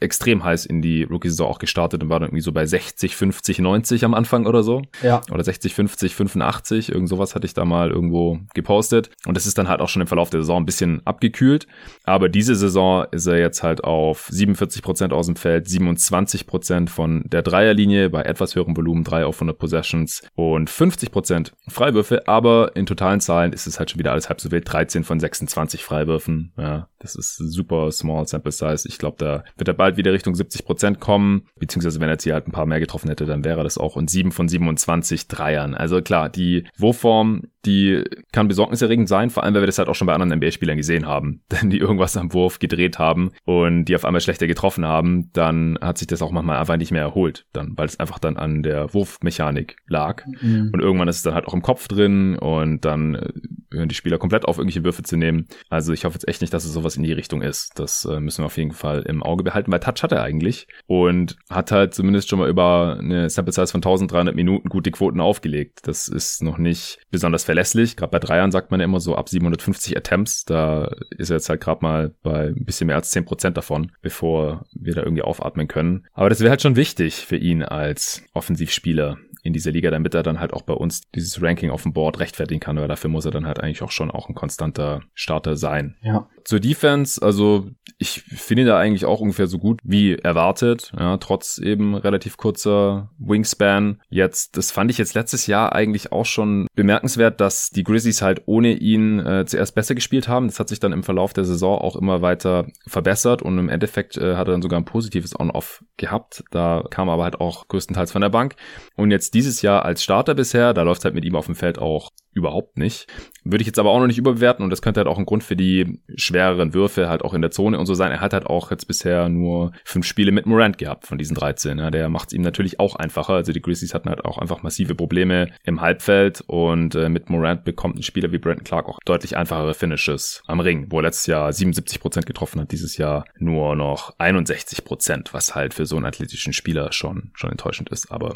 extrem heiß in die Rookie-Saison auch gestartet und war dann irgendwie so bei 60, 50, 90 am Anfang oder so. Ja. Oder 60, 50, 85, irgend sowas hatte ich da mal irgendwo gepostet. Und das ist dann halt auch schon im Verlauf der Saison ein bisschen abgekühlt. Aber diese Saison ist er jetzt halt auf 47 Prozent aus dem Feld, 27 Prozent von der Dreierlinie bei etwas höherem Volumen, 3 auf 100 Possessions und 50 Prozent Freiwürfe. Aber in totalen Zahlen ist es halt schon wieder alles halb so wild. 13 von 26 Freiwürfen. Ja, das ist super small sample size. Ich glaube, da wird er bald wieder Richtung 70 Prozent kommen. Beziehungsweise wenn er jetzt hier halt ein paar mehr getroffen hätte, dann wäre das auch. Und 7 von 27 Dreiern. Also klar, die Wurfform, die kann besorgniserregend sein. Vor allem, weil wir das halt auch schon bei anderen NBA-Spielern gesehen haben. Denn die irgendwas am Wurf gedreht haben und die auf einmal schlechter getroffen haben, dann hat sich das auch manchmal einfach nicht mehr erholt. Dann, weil es einfach dann an der Wurfmechanik lag. Mhm. Und irgendwann ist es dann halt auch im Kopf drin und dann äh, hören die Spieler komplett auf, irgendwelche Würfe zu nehmen. Also ich hoffe jetzt echt nicht, dass es sowas in die Richtung ist. Das äh, müssen wir auf jeden Fall im Auge behalten, weil Touch hat er eigentlich und hat halt zumindest schon mal über eine Sample Size von 1300 Minuten gute Quoten aufgelegt. Das ist noch nicht besonders verlässlich. Gerade bei Dreiern sagt man ja immer so ab 750 Attempts. Da ist er jetzt halt gerade mal bei ein bisschen mehr als 10% davon, bevor wir da irgendwie aufatmen können. Aber das wäre halt schon wichtig für ihn als Offensivspieler in dieser Liga, damit er dann halt auch bei uns dieses Ranking auf dem Board rechtfertigen kann, weil dafür muss er dann halt eigentlich auch schon auch ein konstanter Starter sein. Ja. Zur Defense, also ich finde da eigentlich auch ungefähr so gut wie erwartet, ja, trotz eben relativ kurzer Wingspan. Jetzt, das fand ich jetzt letztes Jahr eigentlich auch schon bemerkenswert, dass die Grizzlies halt ohne ihn äh, zuerst besser gespielt haben. Das hat sich dann im Verlauf der Saison auch immer weiter verbessert und im Endeffekt äh, hat er dann sogar ein positives On-Off gehabt. Da kam er aber halt auch größtenteils von der Bank. Und jetzt dieses Jahr als Starter bisher, da läuft halt mit ihm auf dem Feld auch überhaupt nicht. Würde ich jetzt aber auch noch nicht überbewerten und das könnte halt auch ein Grund für die schwereren Würfe halt auch in der Zone und so sein. Er hat halt auch jetzt bisher nur fünf Spiele mit Morant gehabt von diesen 13. Ja, der macht es ihm natürlich auch einfacher. Also die Grizzlies hatten halt auch einfach massive Probleme im Halbfeld und äh, mit Morant bekommt ein Spieler wie Brandon Clark auch deutlich einfachere Finishes am Ring, wo er letztes Jahr 77 Prozent getroffen hat, dieses Jahr nur noch 61%, Prozent, was halt für so einen athletischen Spieler schon, schon enttäuschend ist. Aber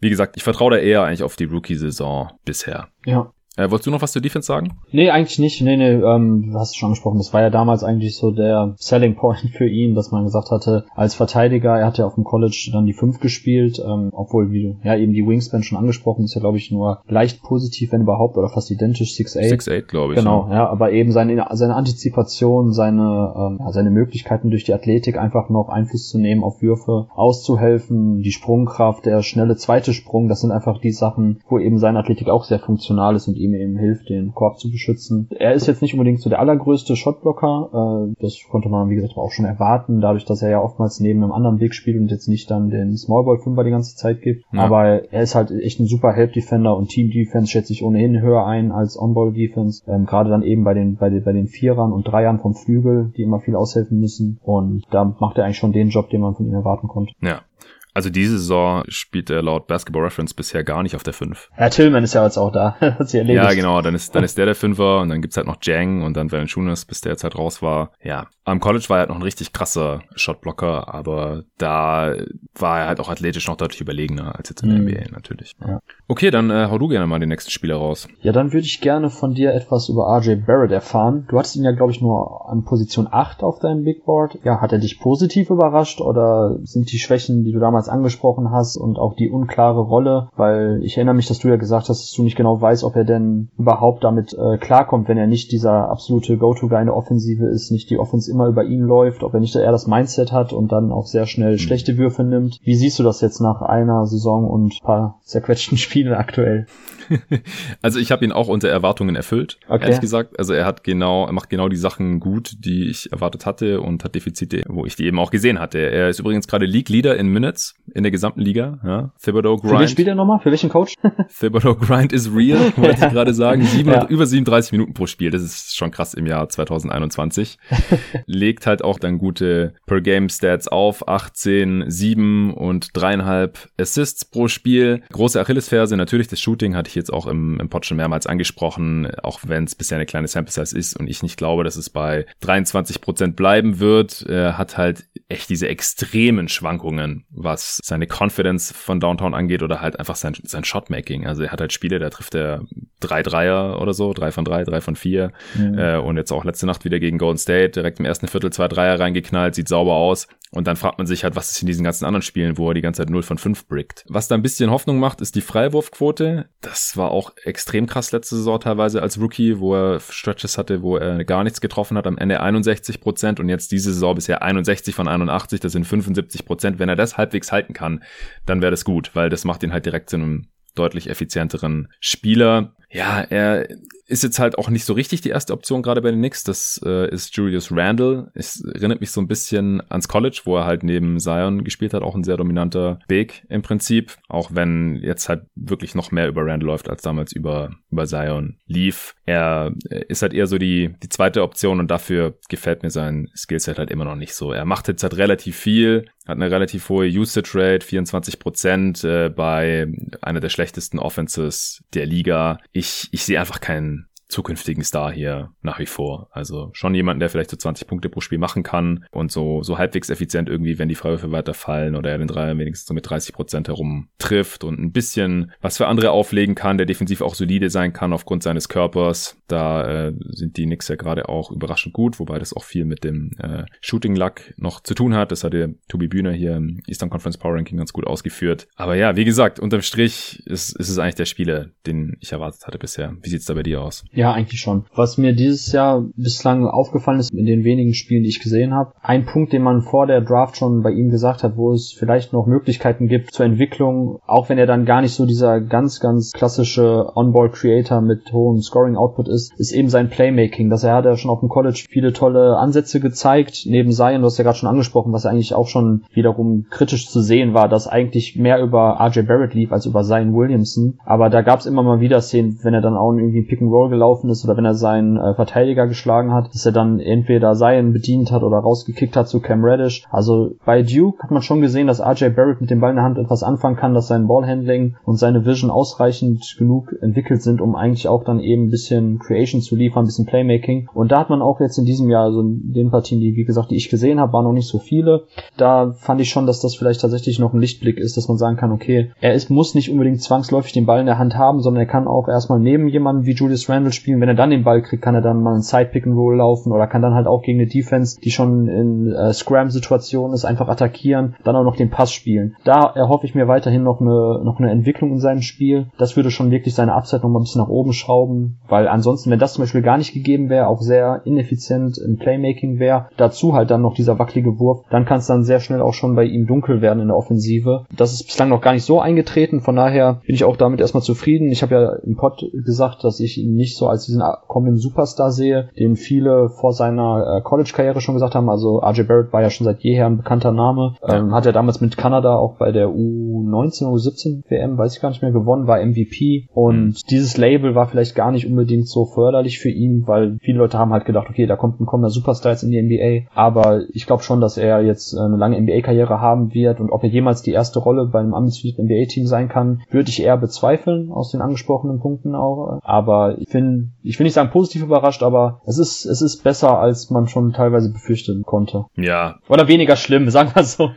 wie gesagt, ich vertraue da eher eigentlich auf die Rookie-Saison bisher. Ja. Äh, wolltest du noch was zur Defense sagen? Nee, eigentlich nicht. Nee, nee, ähm, du hast es schon angesprochen. Das war ja damals eigentlich so der Selling Point für ihn, dass man gesagt hatte, als Verteidiger, er hat ja auf dem College dann die 5 gespielt, ähm, obwohl, wie du, ja, eben die Wingspan schon angesprochen, ist ja, glaube ich, nur leicht positiv, wenn überhaupt, oder fast identisch, 6'8. 6'8, glaube ich. Genau, ja. ja, aber eben seine, seine Antizipation, seine, ähm, ja, seine Möglichkeiten durch die Athletik einfach noch Einfluss zu nehmen auf Würfe, auszuhelfen, die Sprungkraft, der schnelle zweite Sprung, das sind einfach die Sachen, wo eben seine Athletik auch sehr funktional ist und ihm eben hilft, den Korb zu beschützen. Er ist jetzt nicht unbedingt so der allergrößte Shotblocker. Äh, das konnte man, wie gesagt, auch schon erwarten, dadurch, dass er ja oftmals neben einem anderen Big spielt und jetzt nicht dann den Smallball Fünfer die ganze Zeit gibt. Ja. Aber er ist halt echt ein super Help Defender und Team Defense schätze ich ohnehin höher ein als On-Ball Defense. Ähm, Gerade dann eben bei den, bei den, bei den Vierern und Dreiern vom Flügel, die immer viel aushelfen müssen. Und da macht er eigentlich schon den Job, den man von ihm erwarten konnte. Ja, also diese Saison spielt er laut Basketball Reference bisher gar nicht auf der 5. Herr Tillman ist ja jetzt auch da. Hat sie erledigt. Ja, genau. Dann ist, dann ist der der Fünfer und dann gibt's halt noch Jang und dann Valanciunas, bis der jetzt halt raus war. Ja, am College war er halt noch ein richtig krasser Shotblocker, aber da war er halt auch athletisch noch deutlich überlegener als jetzt in der mhm. NBA natürlich. Ja. Okay, dann äh, hau du gerne mal den nächsten Spieler raus. Ja, dann würde ich gerne von dir etwas über RJ Barrett erfahren. Du hattest ihn ja, glaube ich, nur an Position 8 auf deinem Big Board. Ja, hat er dich positiv überrascht oder sind die Schwächen, die du damals angesprochen hast und auch die unklare Rolle, weil ich erinnere mich, dass du ja gesagt hast, dass du nicht genau weißt, ob er denn überhaupt damit äh, klarkommt, wenn er nicht dieser absolute Go-To-Guy in der Offensive ist, nicht die Offense immer über ihn läuft, ob er nicht eher das Mindset hat und dann auch sehr schnell mhm. schlechte Würfe nimmt. Wie siehst du das jetzt nach einer Saison und paar zerquetschten Spielen aktuell? also ich habe ihn auch unter Erwartungen erfüllt, okay. ehrlich gesagt. Also er hat genau, er macht genau die Sachen gut, die ich erwartet hatte und hat Defizite, wo ich die eben auch gesehen hatte. Er ist übrigens gerade League Leader in Minutes in der gesamten Liga. Ja. Thibodeau Grind. Für wen spielt er nochmal? Für welchen Coach? Thibodeau Grind is real, wollte ich gerade sagen. Sieben, ja. Über 37 Minuten pro Spiel. Das ist schon krass im Jahr 2021. Legt halt auch dann gute Per-Game-Stats auf. 18, 7 und dreieinhalb Assists pro Spiel. Große Achillesferse. Natürlich das Shooting hatte ich jetzt auch im, im Pod schon mehrmals angesprochen, auch wenn es bisher eine kleine Sample Size ist und ich nicht glaube, dass es bei 23 Prozent bleiben wird. Er hat halt echt diese extremen Schwankungen, was seine Confidence von Downtown angeht oder halt einfach sein, sein Shotmaking. Also er hat halt Spiele, da trifft er drei Dreier oder so, drei von drei, drei von vier. Mhm. Äh, und jetzt auch letzte Nacht wieder gegen Golden State, direkt im ersten Viertel zwei Dreier reingeknallt, sieht sauber aus. Und dann fragt man sich halt, was ist in diesen ganzen anderen Spielen, wo er die ganze Zeit 0 von 5 brickt. Was da ein bisschen Hoffnung macht, ist die Freiwurfquote. Das war auch extrem krass letzte Saison teilweise als Rookie, wo er Stretches hatte, wo er gar nichts getroffen hat. Am Ende 61 Prozent und jetzt diese Saison bisher 61 von 81. Das sind 75 Prozent. Wenn er das halbwegs halten kann, dann wäre das gut, weil das macht ihn halt direkt zu einem deutlich effizienteren Spieler. Ja, er ist jetzt halt auch nicht so richtig die erste Option gerade bei den Knicks. Das äh, ist Julius Randle. Es erinnert mich so ein bisschen ans College, wo er halt neben Zion gespielt hat, auch ein sehr dominanter Big im Prinzip. Auch wenn jetzt halt wirklich noch mehr über Randle läuft, als damals über, über Zion lief. Er ist halt eher so die, die zweite Option und dafür gefällt mir sein Skillset halt immer noch nicht so. Er macht jetzt halt relativ viel, hat eine relativ hohe Usage Rate, 24 Prozent äh, bei einer der schlechtesten Offenses der Liga. Ich, ich sehe einfach keinen zukünftigen Star hier nach wie vor. Also schon jemanden, der vielleicht so 20 Punkte pro Spiel machen kann und so, so halbwegs effizient irgendwie, wenn die Freiwürfe weiterfallen oder er den Dreier wenigstens so mit 30 Prozent herum trifft und ein bisschen was für andere auflegen kann, der defensiv auch solide sein kann aufgrund seines Körpers. Da äh, sind die Knicks ja gerade auch überraschend gut, wobei das auch viel mit dem äh, Shooting Luck noch zu tun hat. Das hatte Tobi Bühner hier im Eastern Conference Power Ranking ganz gut ausgeführt. Aber ja, wie gesagt, unterm Strich ist, ist es eigentlich der Spieler, den ich erwartet hatte bisher. Wie sieht's da bei dir aus? Ja, Ja, eigentlich schon. Was mir dieses Jahr bislang aufgefallen ist in den wenigen Spielen, die ich gesehen habe, ein Punkt, den man vor der Draft schon bei ihm gesagt hat, wo es vielleicht noch Möglichkeiten gibt zur Entwicklung, auch wenn er dann gar nicht so dieser ganz, ganz klassische On-Ball-Creator mit hohem Scoring-Output ist, ist eben sein Playmaking. Dass er hat ja schon auf dem College viele tolle Ansätze gezeigt, neben Zion, du hast ja gerade schon angesprochen, was eigentlich auch schon wiederum kritisch zu sehen war, dass eigentlich mehr über RJ Barrett lief als über Zion Williamson. Aber da gab es immer mal wieder Szenen, wenn er dann auch irgendwie Pick and Roll gelaufen ist oder wenn er seinen äh, Verteidiger geschlagen hat, dass er dann entweder Zion bedient hat oder rausgekickt hat zu Cam Reddish. Also bei Duke hat man schon gesehen, dass RJ Barrett mit dem Ball in der Hand etwas anfangen kann, dass sein Ballhandling und seine Vision ausreichend genug entwickelt sind, um eigentlich auch dann eben ein bisschen Creation zu liefern, ein bisschen Playmaking. Und da hat man auch jetzt in diesem Jahr, also in den Partien, die wie gesagt, die ich gesehen habe, waren noch nicht so viele. Da fand ich schon, dass das vielleicht tatsächlich noch ein Lichtblick ist, dass man sagen kann, okay, er ist, muss nicht unbedingt zwangsläufig den Ball in der Hand haben, sondern er kann auch erstmal neben jemanden wie Julius Randle spielen. Wenn er dann den Ball kriegt, kann er dann mal einen Side Pick and Roll laufen oder kann dann halt auch gegen eine Defense, die schon in äh, Scram-Situationen ist, einfach attackieren, dann auch noch den Pass spielen. Da erhoffe ich mir weiterhin noch eine, noch eine Entwicklung in seinem Spiel. Das würde schon wirklich seine Upside noch mal ein bisschen nach oben schrauben, weil ansonsten, wenn das zum Beispiel gar nicht gegeben wäre, auch sehr ineffizient im Playmaking wäre, dazu halt dann noch dieser wackelige Wurf, dann kann es dann sehr schnell auch schon bei ihm dunkel werden in der Offensive. Das ist bislang noch gar nicht so eingetreten, von daher bin ich auch damit erstmal zufrieden. Ich habe ja im Pod gesagt, dass ich ihn nicht so als diesen kommenden Superstar sehe, den viele vor seiner äh, College-Karriere schon gesagt haben. Also RJ Barrett war ja schon seit jeher ein bekannter Name. Ähm, hat ja damals mit Kanada auch bei der U19, U17 WM, weiß ich gar nicht mehr, gewonnen, war MVP. Und mhm. dieses Label war vielleicht gar nicht unbedingt so förderlich für ihn, weil viele Leute haben halt gedacht, okay, da kommt ein kommender Superstar jetzt in die NBA. Aber ich glaube schon, dass er jetzt eine lange NBA-Karriere haben wird und ob er jemals die erste Rolle bei einem ambitionierten NBA-Team sein kann, würde ich eher bezweifeln, aus den angesprochenen Punkten auch. Aber ich ich will nicht sagen positiv überrascht, aber es ist, es ist besser, als man schon teilweise befürchten konnte. Ja. Oder weniger schlimm, sagen wir so.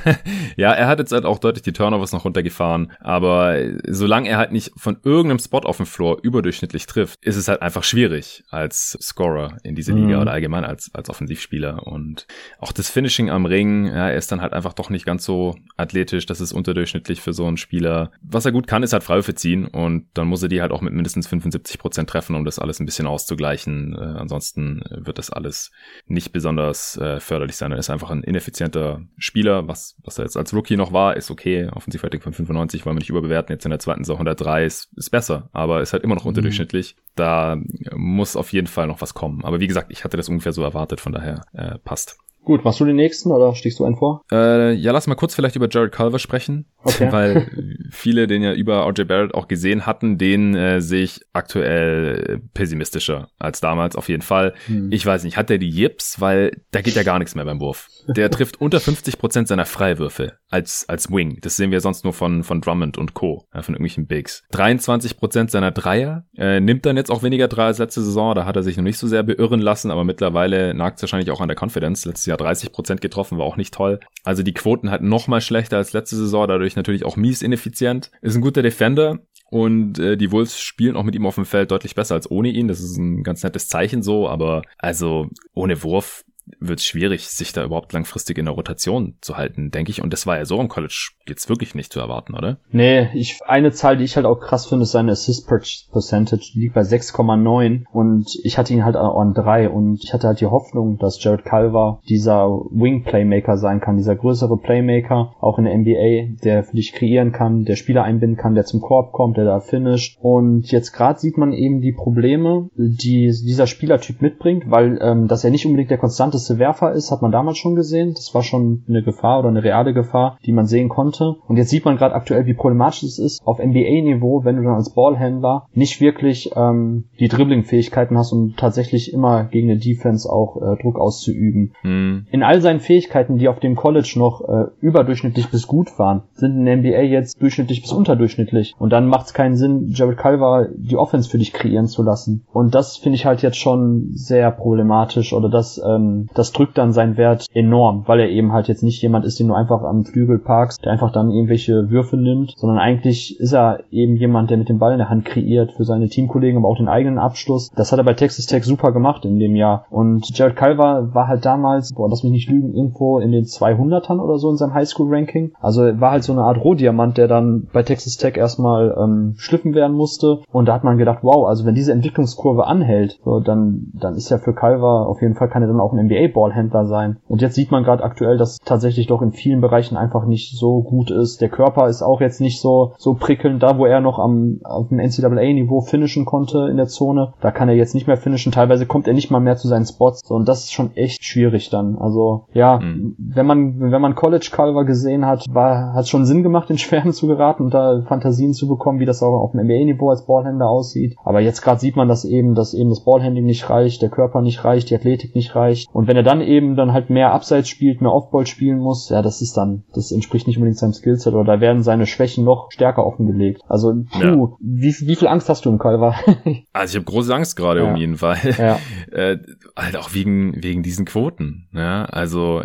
ja, er hat jetzt halt auch deutlich die Turnovers noch runtergefahren, aber solange er halt nicht von irgendeinem Spot auf dem Floor überdurchschnittlich trifft, ist es halt einfach schwierig als Scorer in dieser Liga mhm. oder allgemein als, als Offensivspieler und auch das Finishing am Ring, ja, er ist dann halt einfach doch nicht ganz so athletisch, das ist unterdurchschnittlich für so einen Spieler. Was er gut kann, ist halt Freiwürfe ziehen und dann muss er die halt auch mit mindestens 75 Prozent treffen, um das alles ein bisschen auszugleichen. Äh, ansonsten wird das alles nicht besonders äh, förderlich sein. Er ist einfach ein ineffizienter Spieler, was, was er jetzt als Rookie noch war, ist okay. Offensivrating von 95 wollen wir nicht überbewerten. Jetzt in der zweiten Saison 103 ist, ist besser, aber ist halt immer noch mhm. unterdurchschnittlich. Da muss auf jeden Fall noch was kommen. Aber wie gesagt, ich hatte das ungefähr so erwartet, von daher äh, passt. Gut, machst du den nächsten oder stichst du einen vor? Äh, ja, lass mal kurz vielleicht über Jared Culver sprechen, okay. weil viele den ja über RJ Barrett auch gesehen hatten, den äh, sehe ich aktuell pessimistischer als damals auf jeden Fall. Hm. Ich weiß nicht, hat der die Yips, weil da geht ja gar nichts mehr beim Wurf. Der trifft unter 50 Prozent seiner Freiwürfe als als Wing. Das sehen wir sonst nur von von Drummond und Co. Ja, von irgendwelchen Bigs. 23 Prozent seiner Dreier äh, nimmt dann jetzt auch weniger Dreier als letzte Saison. Da hat er sich noch nicht so sehr beirren lassen, aber mittlerweile nagt es wahrscheinlich auch an der Confidence. Letztes Jahr ja 30 Prozent getroffen, war auch nicht toll. Also die Quoten halt noch mal schlechter als letzte Saison, dadurch natürlich auch mies ineffizient. Ist ein guter Defender, und äh, die Wolves spielen auch mit ihm auf dem Feld deutlich besser als ohne ihn. Das ist ein ganz nettes Zeichen so, aber also ohne Wurf wird es schwierig, sich da überhaupt langfristig in der Rotation zu halten, denke ich. Und das war ja so im College jetzt wirklich nicht zu erwarten, oder? Nee, ich, eine Zahl, die ich halt auch krass finde, ist seine Assist Percentage, die liegt bei 6,9 und ich hatte ihn halt an 3 und ich hatte halt die Hoffnung, dass Jared Culver dieser Wing Playmaker sein kann, dieser größere Playmaker, auch in der NBA, der für dich kreieren kann, der Spieler einbinden kann, der zum Korb kommt, der da finisht. Und jetzt gerade sieht man eben die Probleme, die dieser Spielertyp mitbringt, weil ähm, dass er nicht unbedingt der konstanteste Werfer ist, hat man damals schon gesehen. Das war schon eine Gefahr oder eine reale Gefahr, die man sehen konnte konnte. Und jetzt sieht man gerade aktuell, wie problematisch es ist, auf NBA-Niveau, wenn du dann als Ballhändler nicht wirklich ähm, die Dribbling-Fähigkeiten hast, um tatsächlich immer gegen eine Defense auch äh, Druck auszuüben. Mhm. In all seinen Fähigkeiten, die auf dem College noch äh, überdurchschnittlich bis gut waren, sind in der NBA jetzt durchschnittlich bis unterdurchschnittlich. Und dann macht es keinen Sinn, Jared Culver die Offense für dich kreieren zu lassen. Und das finde ich halt jetzt schon sehr problematisch oder das ähm, das drückt dann seinen Wert enorm, weil er eben halt jetzt nicht jemand ist, den du einfach am Flügel parkst, der einfach dann irgendwelche Würfe nimmt, sondern eigentlich ist er eben jemand, der mit dem Ball in der Hand kreiert für seine Teamkollegen, aber auch den eigenen Abschluss. Das hat er bei Texas Tech super gemacht in dem Jahr. Und Jared Culver war halt damals, boah, lass mich nicht lügen, irgendwo in den 200ern oder so in seinem Highschool-Ranking. Also war halt so eine Art Rohdiamant, der dann bei Texas Tech erstmal ähm, schliffen werden musste. Und da hat man gedacht, wow, also wenn diese Entwicklungskurve anhält, so, dann, dann ist ja für Culver auf jeden Fall kann er dann auch ein NBA-Ballhändler sein. Und jetzt sieht man gerade aktuell, dass tatsächlich doch in vielen Bereichen einfach nicht so gut ist. Der Körper ist auch jetzt nicht so, so prickelnd. Da, wo er noch am, auf dem NCAA-Niveau finishen konnte in der Zone, da kann er jetzt nicht mehr finishen. Teilweise kommt er nicht mal mehr zu seinen Spots. So, und das ist schon echt schwierig dann. Also, ja, mhm. wenn man, wenn man College Culver gesehen hat, war, hat schon Sinn gemacht, in Schwärmen zu geraten und da Fantasien zu bekommen, wie das auch auf dem NBA-Niveau als Ballhändler aussieht. Aber jetzt gerade sieht man das eben, dass eben das Ballhandling nicht reicht, der Körper nicht reicht, die Athletik nicht reicht. Und wenn er dann eben dann halt mehr Abseits spielt, mehr Offball spielen muss, ja, das ist dann, das entspricht nicht unbedingt seinem Skillset oder da werden seine Schwächen noch stärker offengelegt. Also, puh, ja. wie, wie viel Angst hast du im Calva? also ich habe große Angst gerade ja. um ihn, weil ja. äh, halt auch wegen, wegen diesen Quoten. Ja, also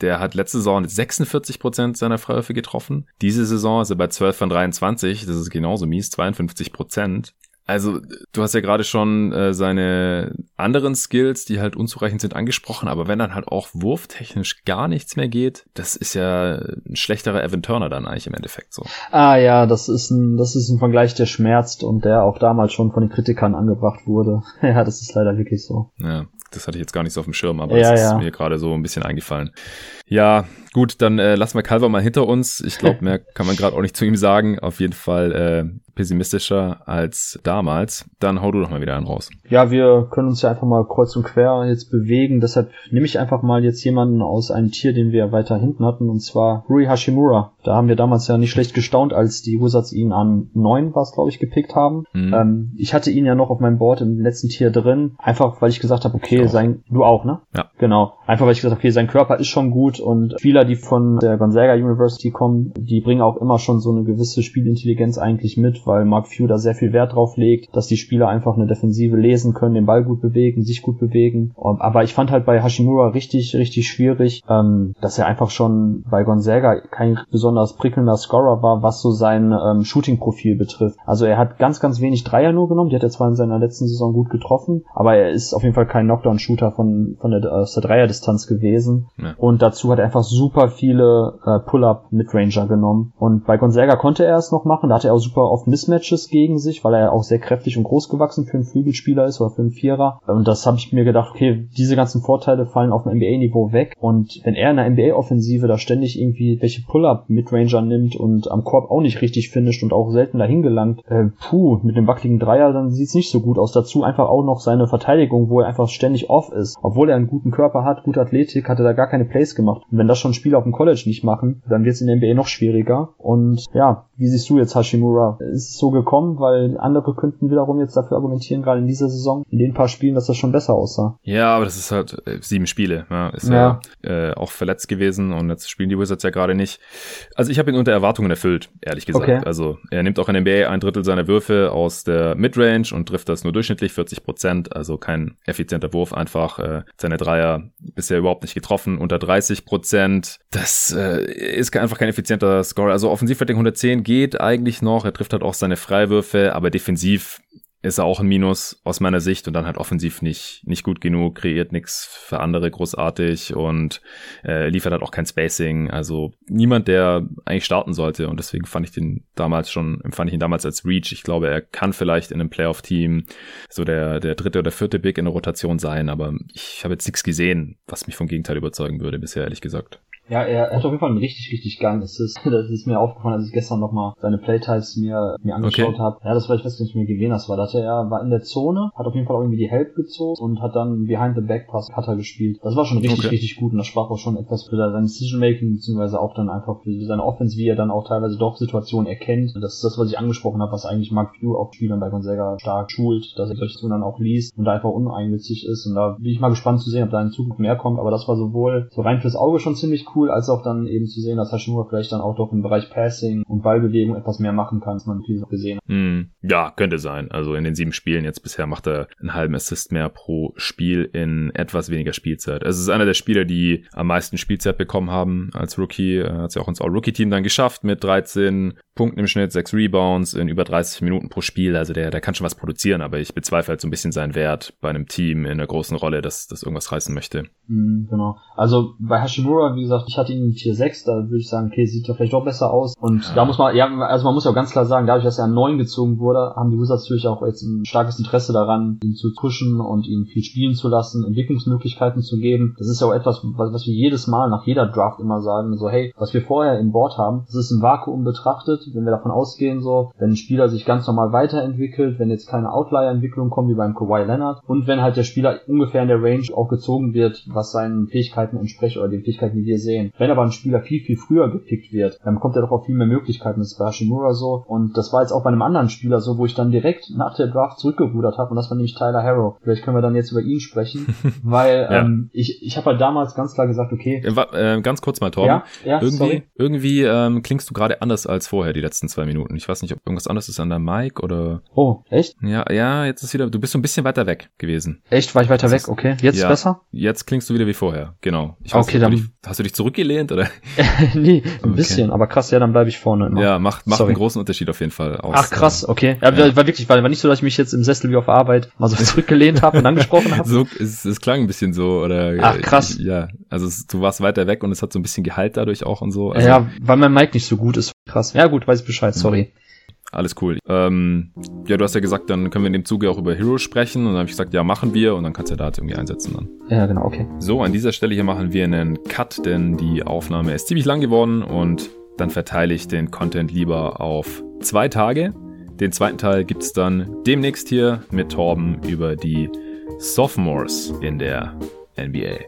der hat letzte Saison 46 Prozent seiner Freiwürfe getroffen. Diese Saison ist er bei 12 von 23. Das ist genauso mies, 52 Prozent. Also, du hast ja gerade schon äh, seine anderen Skills, die halt unzureichend sind, angesprochen, aber wenn dann halt auch wurftechnisch gar nichts mehr geht, das ist ja ein schlechterer Evan Turner dann eigentlich im Endeffekt so. Ah ja, das ist ein, das ist ein Vergleich, der schmerzt und der auch damals schon von den Kritikern angebracht wurde. ja, das ist leider wirklich so. Ja, das hatte ich jetzt gar nicht so auf dem Schirm, aber ja, das ist ja. mir gerade so ein bisschen eingefallen. Ja, gut, dann äh, lassen wir Calver mal hinter uns. Ich glaube, mehr kann man gerade auch nicht zu ihm sagen. Auf jeden Fall äh, pessimistischer als damals. Dann hau du doch mal wieder einen raus. Ja, wir können uns ja einfach mal kreuz und quer jetzt bewegen. Deshalb nehme ich einfach mal jetzt jemanden aus einem Tier, den wir weiter hinten hatten, und zwar Rui Hashimura. Da haben wir damals ja nicht schlecht gestaunt, als die Wizards ihn an neun, was glaube ich, gepickt haben. Mhm. Ähm, ich hatte ihn ja noch auf meinem Board im letzten Tier drin, einfach weil ich gesagt habe, okay, sein, du auch, ne? Ja. Genau. Einfach weil ich gesagt habe, okay, sein Körper ist schon gut und Spieler, die von der Gonzaga University kommen, die bringen auch immer schon so eine gewisse Spielintelligenz eigentlich mit, weil Mark Few da sehr viel Wert drauf legt, dass die Spieler einfach eine Defensive lesen können, den Ball gut bewegen, sich gut bewegen. Aber ich fand halt bei Hashimura richtig, richtig schwierig, ähm, dass er einfach schon bei Gonzaga kein besonders prickelnder Scorer war, was so sein ähm, Shooting-Profil betrifft. Also er hat ganz, ganz wenig Dreier nur genommen, die hat er zwar in seiner letzten Saison gut getroffen, aber er ist auf jeden Fall kein Knockdown-Shooter von, von der, aus der Dreierdistanz gewesen. Ja. Und dazu hat er einfach super viele äh, Pull-Up-Midranger genommen. Und bei Gonzaga konnte er es noch machen, da hatte er auch super oft Mismatches gegen sich, weil er auch sehr kräftig und groß gewachsen für einen Flügelspieler ist oder für einen Vierer. Und das habe ich mir gedacht, okay, diese ganzen Vorteile fallen auf dem NBA-Niveau weg. Und wenn er in der NBA-Offensive da ständig irgendwie welche Pull-Up-Midranger nimmt und am Korb auch nicht richtig finisht und auch selten dahin gelangt, äh, puh, mit dem wackeligen Dreier, dann sieht's nicht so gut aus. Dazu einfach auch noch seine Verteidigung, wo er einfach ständig off ist. Obwohl er einen guten Körper hat, gute Athletik, hat er da gar keine Plays gemacht. Und wenn das schon Spieler auf dem College nicht machen, dann wird's in der NBA noch schwieriger. Und ja, wie siehst du jetzt Hashimura? Ist es so gekommen, weil andere könnten wiederum jetzt dafür argumentieren, gerade in dieser Saison, in den paar Spielen, dass das schon besser aussah. Ja, aber das ist halt äh, sieben Spiele. Ja, ist ja, ja äh, auch verletzt gewesen und jetzt spielen die Wizards ja gerade nicht. Also ich habe ihn unter Erwartungen erfüllt, ehrlich gesagt. Okay. Also er nimmt auch in der NBA ein Drittel seiner Würfe aus der Midrange und trifft das nur durchschnittlich 40 Prozent, also kein effizienter Wurf, einfach äh, seine Dreier bisher überhaupt nicht getroffen, unter 30 Prozent. Das äh, ist einfach kein effizienter Score. Also Offensivrating 110 geht eigentlich noch, er trifft halt auch seine Freiwürfe, aber defensiv ist er auch ein Minus aus meiner Sicht und dann halt offensiv nicht, nicht gut genug, kreiert nichts für andere großartig und äh, liefert halt auch kein Spacing. Also niemand, der eigentlich starten sollte und deswegen fand ich den damals schon, empfand ich ihn damals als Reach. Ich glaube, er kann vielleicht in einem Playoff-Team so der, der dritte oder vierte Big in der Rotation sein, aber ich habe jetzt nichts gesehen, was mich vom Gegenteil überzeugen würde bisher, ehrlich gesagt. Ja, er hat auf jeden Fall einen richtig, richtig geilen Assist. Das ist mir aufgefallen, als ich gestern nochmal seine Playtypes mir, mir angeschaut okay. habe. Ja, das war, ich weiß nicht mehr, wen das war. Da hatte er, war in der Zone, hat auf jeden Fall auch irgendwie die Help gezogen und hat dann Behind the Back Pass Cutter gespielt. Das war schon richtig, okay. richtig gut und das sprach auch schon etwas für sein Decision Making, beziehungsweise auch dann einfach für seine Offense, wie er dann auch teilweise doch Situationen erkennt. Das ist das, was ich angesprochen habe, was eigentlich Mark Few auch Spielern bei Gonzaga stark schult, dass er solche Situationen dann auch liest und da einfach uneigennützig ist. Und da bin ich mal gespannt zu sehen, ob da in Zukunft mehr kommt. Aber das war sowohl so rein fürs Auge schon ziemlich cool, als auch dann eben zu sehen, dass Hashimura vielleicht dann auch doch im Bereich Passing und Ballbewegung etwas mehr machen kann, als man viel gesehen hat. Mm, ja, könnte sein. Also in den sieben Spielen jetzt bisher macht er einen halben Assist mehr pro Spiel in etwas weniger Spielzeit. Also es ist einer der Spieler, die am meisten Spielzeit bekommen haben als Rookie. Er hat es ja auch ins All-Rookie-Team dann geschafft mit 13 Punkten im Schnitt, 6 Rebounds in über 30 Minuten pro Spiel. Also der, der kann schon was produzieren, aber ich bezweifle halt so ein bisschen seinen Wert bei einem Team in einer großen Rolle, dass das irgendwas reißen möchte. Mm, genau. Also bei Hashimura, wie gesagt, ich hatte ihn in Tier 6, da würde ich sagen, okay, sieht er vielleicht doch besser aus. Und ja. da muss man, ja, also man muss ja auch ganz klar sagen, dadurch, dass er an 9 gezogen wurde, haben die Wizards natürlich auch jetzt ein starkes Interesse daran, ihn zu pushen und ihn viel spielen zu lassen, Entwicklungsmöglichkeiten zu geben. Das ist ja auch etwas, was, was wir jedes Mal nach jeder Draft immer sagen, so hey, was wir vorher im Board haben, das ist im Vakuum betrachtet, wenn wir davon ausgehen, so, wenn ein Spieler sich ganz normal weiterentwickelt, wenn jetzt keine Outlier-Entwicklung kommt, wie beim Kawhi Leonard, und wenn halt der Spieler ungefähr in der Range auch gezogen wird, was seinen Fähigkeiten entspricht oder den Fähigkeiten, die wir sehen. Wenn aber ein Spieler viel, viel früher gepickt wird, dann kommt er doch auf viel mehr Möglichkeiten. Das ist bei Hashimura so. Und das war jetzt auch bei einem anderen Spieler so, wo ich dann direkt nach der Draft zurückgerudert habe und das war nämlich Tyler Harrow. Vielleicht können wir dann jetzt über ihn sprechen, weil ja. ähm, ich, ich habe halt damals ganz klar gesagt, okay. Äh, ganz kurz mal, Torben. Ja, ja, irgendwie sorry. irgendwie ähm, klingst du gerade anders als vorher die letzten zwei Minuten. Ich weiß nicht, ob irgendwas anderes ist an der Mic oder. Oh, echt? Ja, ja, jetzt ist wieder. Du bist so ein bisschen weiter weg gewesen. Echt? War ich weiter das weg? Okay. Jetzt ja, besser? Jetzt klingst du wieder wie vorher. Genau. Ich weiß okay, nicht, dann. Dich, hast du dich zurückgelehnt oder? nee, ein okay. bisschen. Aber krass, ja, dann bleibe ich vorne. Immer. Ja, macht macht einen großen Unterschied auf jeden Fall aus. Ach krass, okay. Ja, ja. war wirklich, war, war nicht so, dass ich mich jetzt im Sessel wie auf Arbeit mal so zurückgelehnt habe und angesprochen habe. So, es, es klang ein bisschen so oder. Ach krass. Ja, also es, du warst weiter weg und es hat so ein bisschen Gehalt dadurch auch und so. Also, ja, weil mein Mic nicht so gut ist. Krass. Ja gut, weiß ich Bescheid. Sorry. Alles cool. Ähm, ja, du hast ja gesagt, dann können wir in dem Zuge auch über Heroes sprechen. Und dann habe ich gesagt, ja, machen wir. Und dann kannst du ja da halt irgendwie einsetzen dann. Ja, genau, okay. So, an dieser Stelle hier machen wir einen Cut, denn die Aufnahme ist ziemlich lang geworden. Und dann verteile ich den Content lieber auf zwei Tage. Den zweiten Teil gibt es dann demnächst hier mit Torben über die Sophomores in der NBA.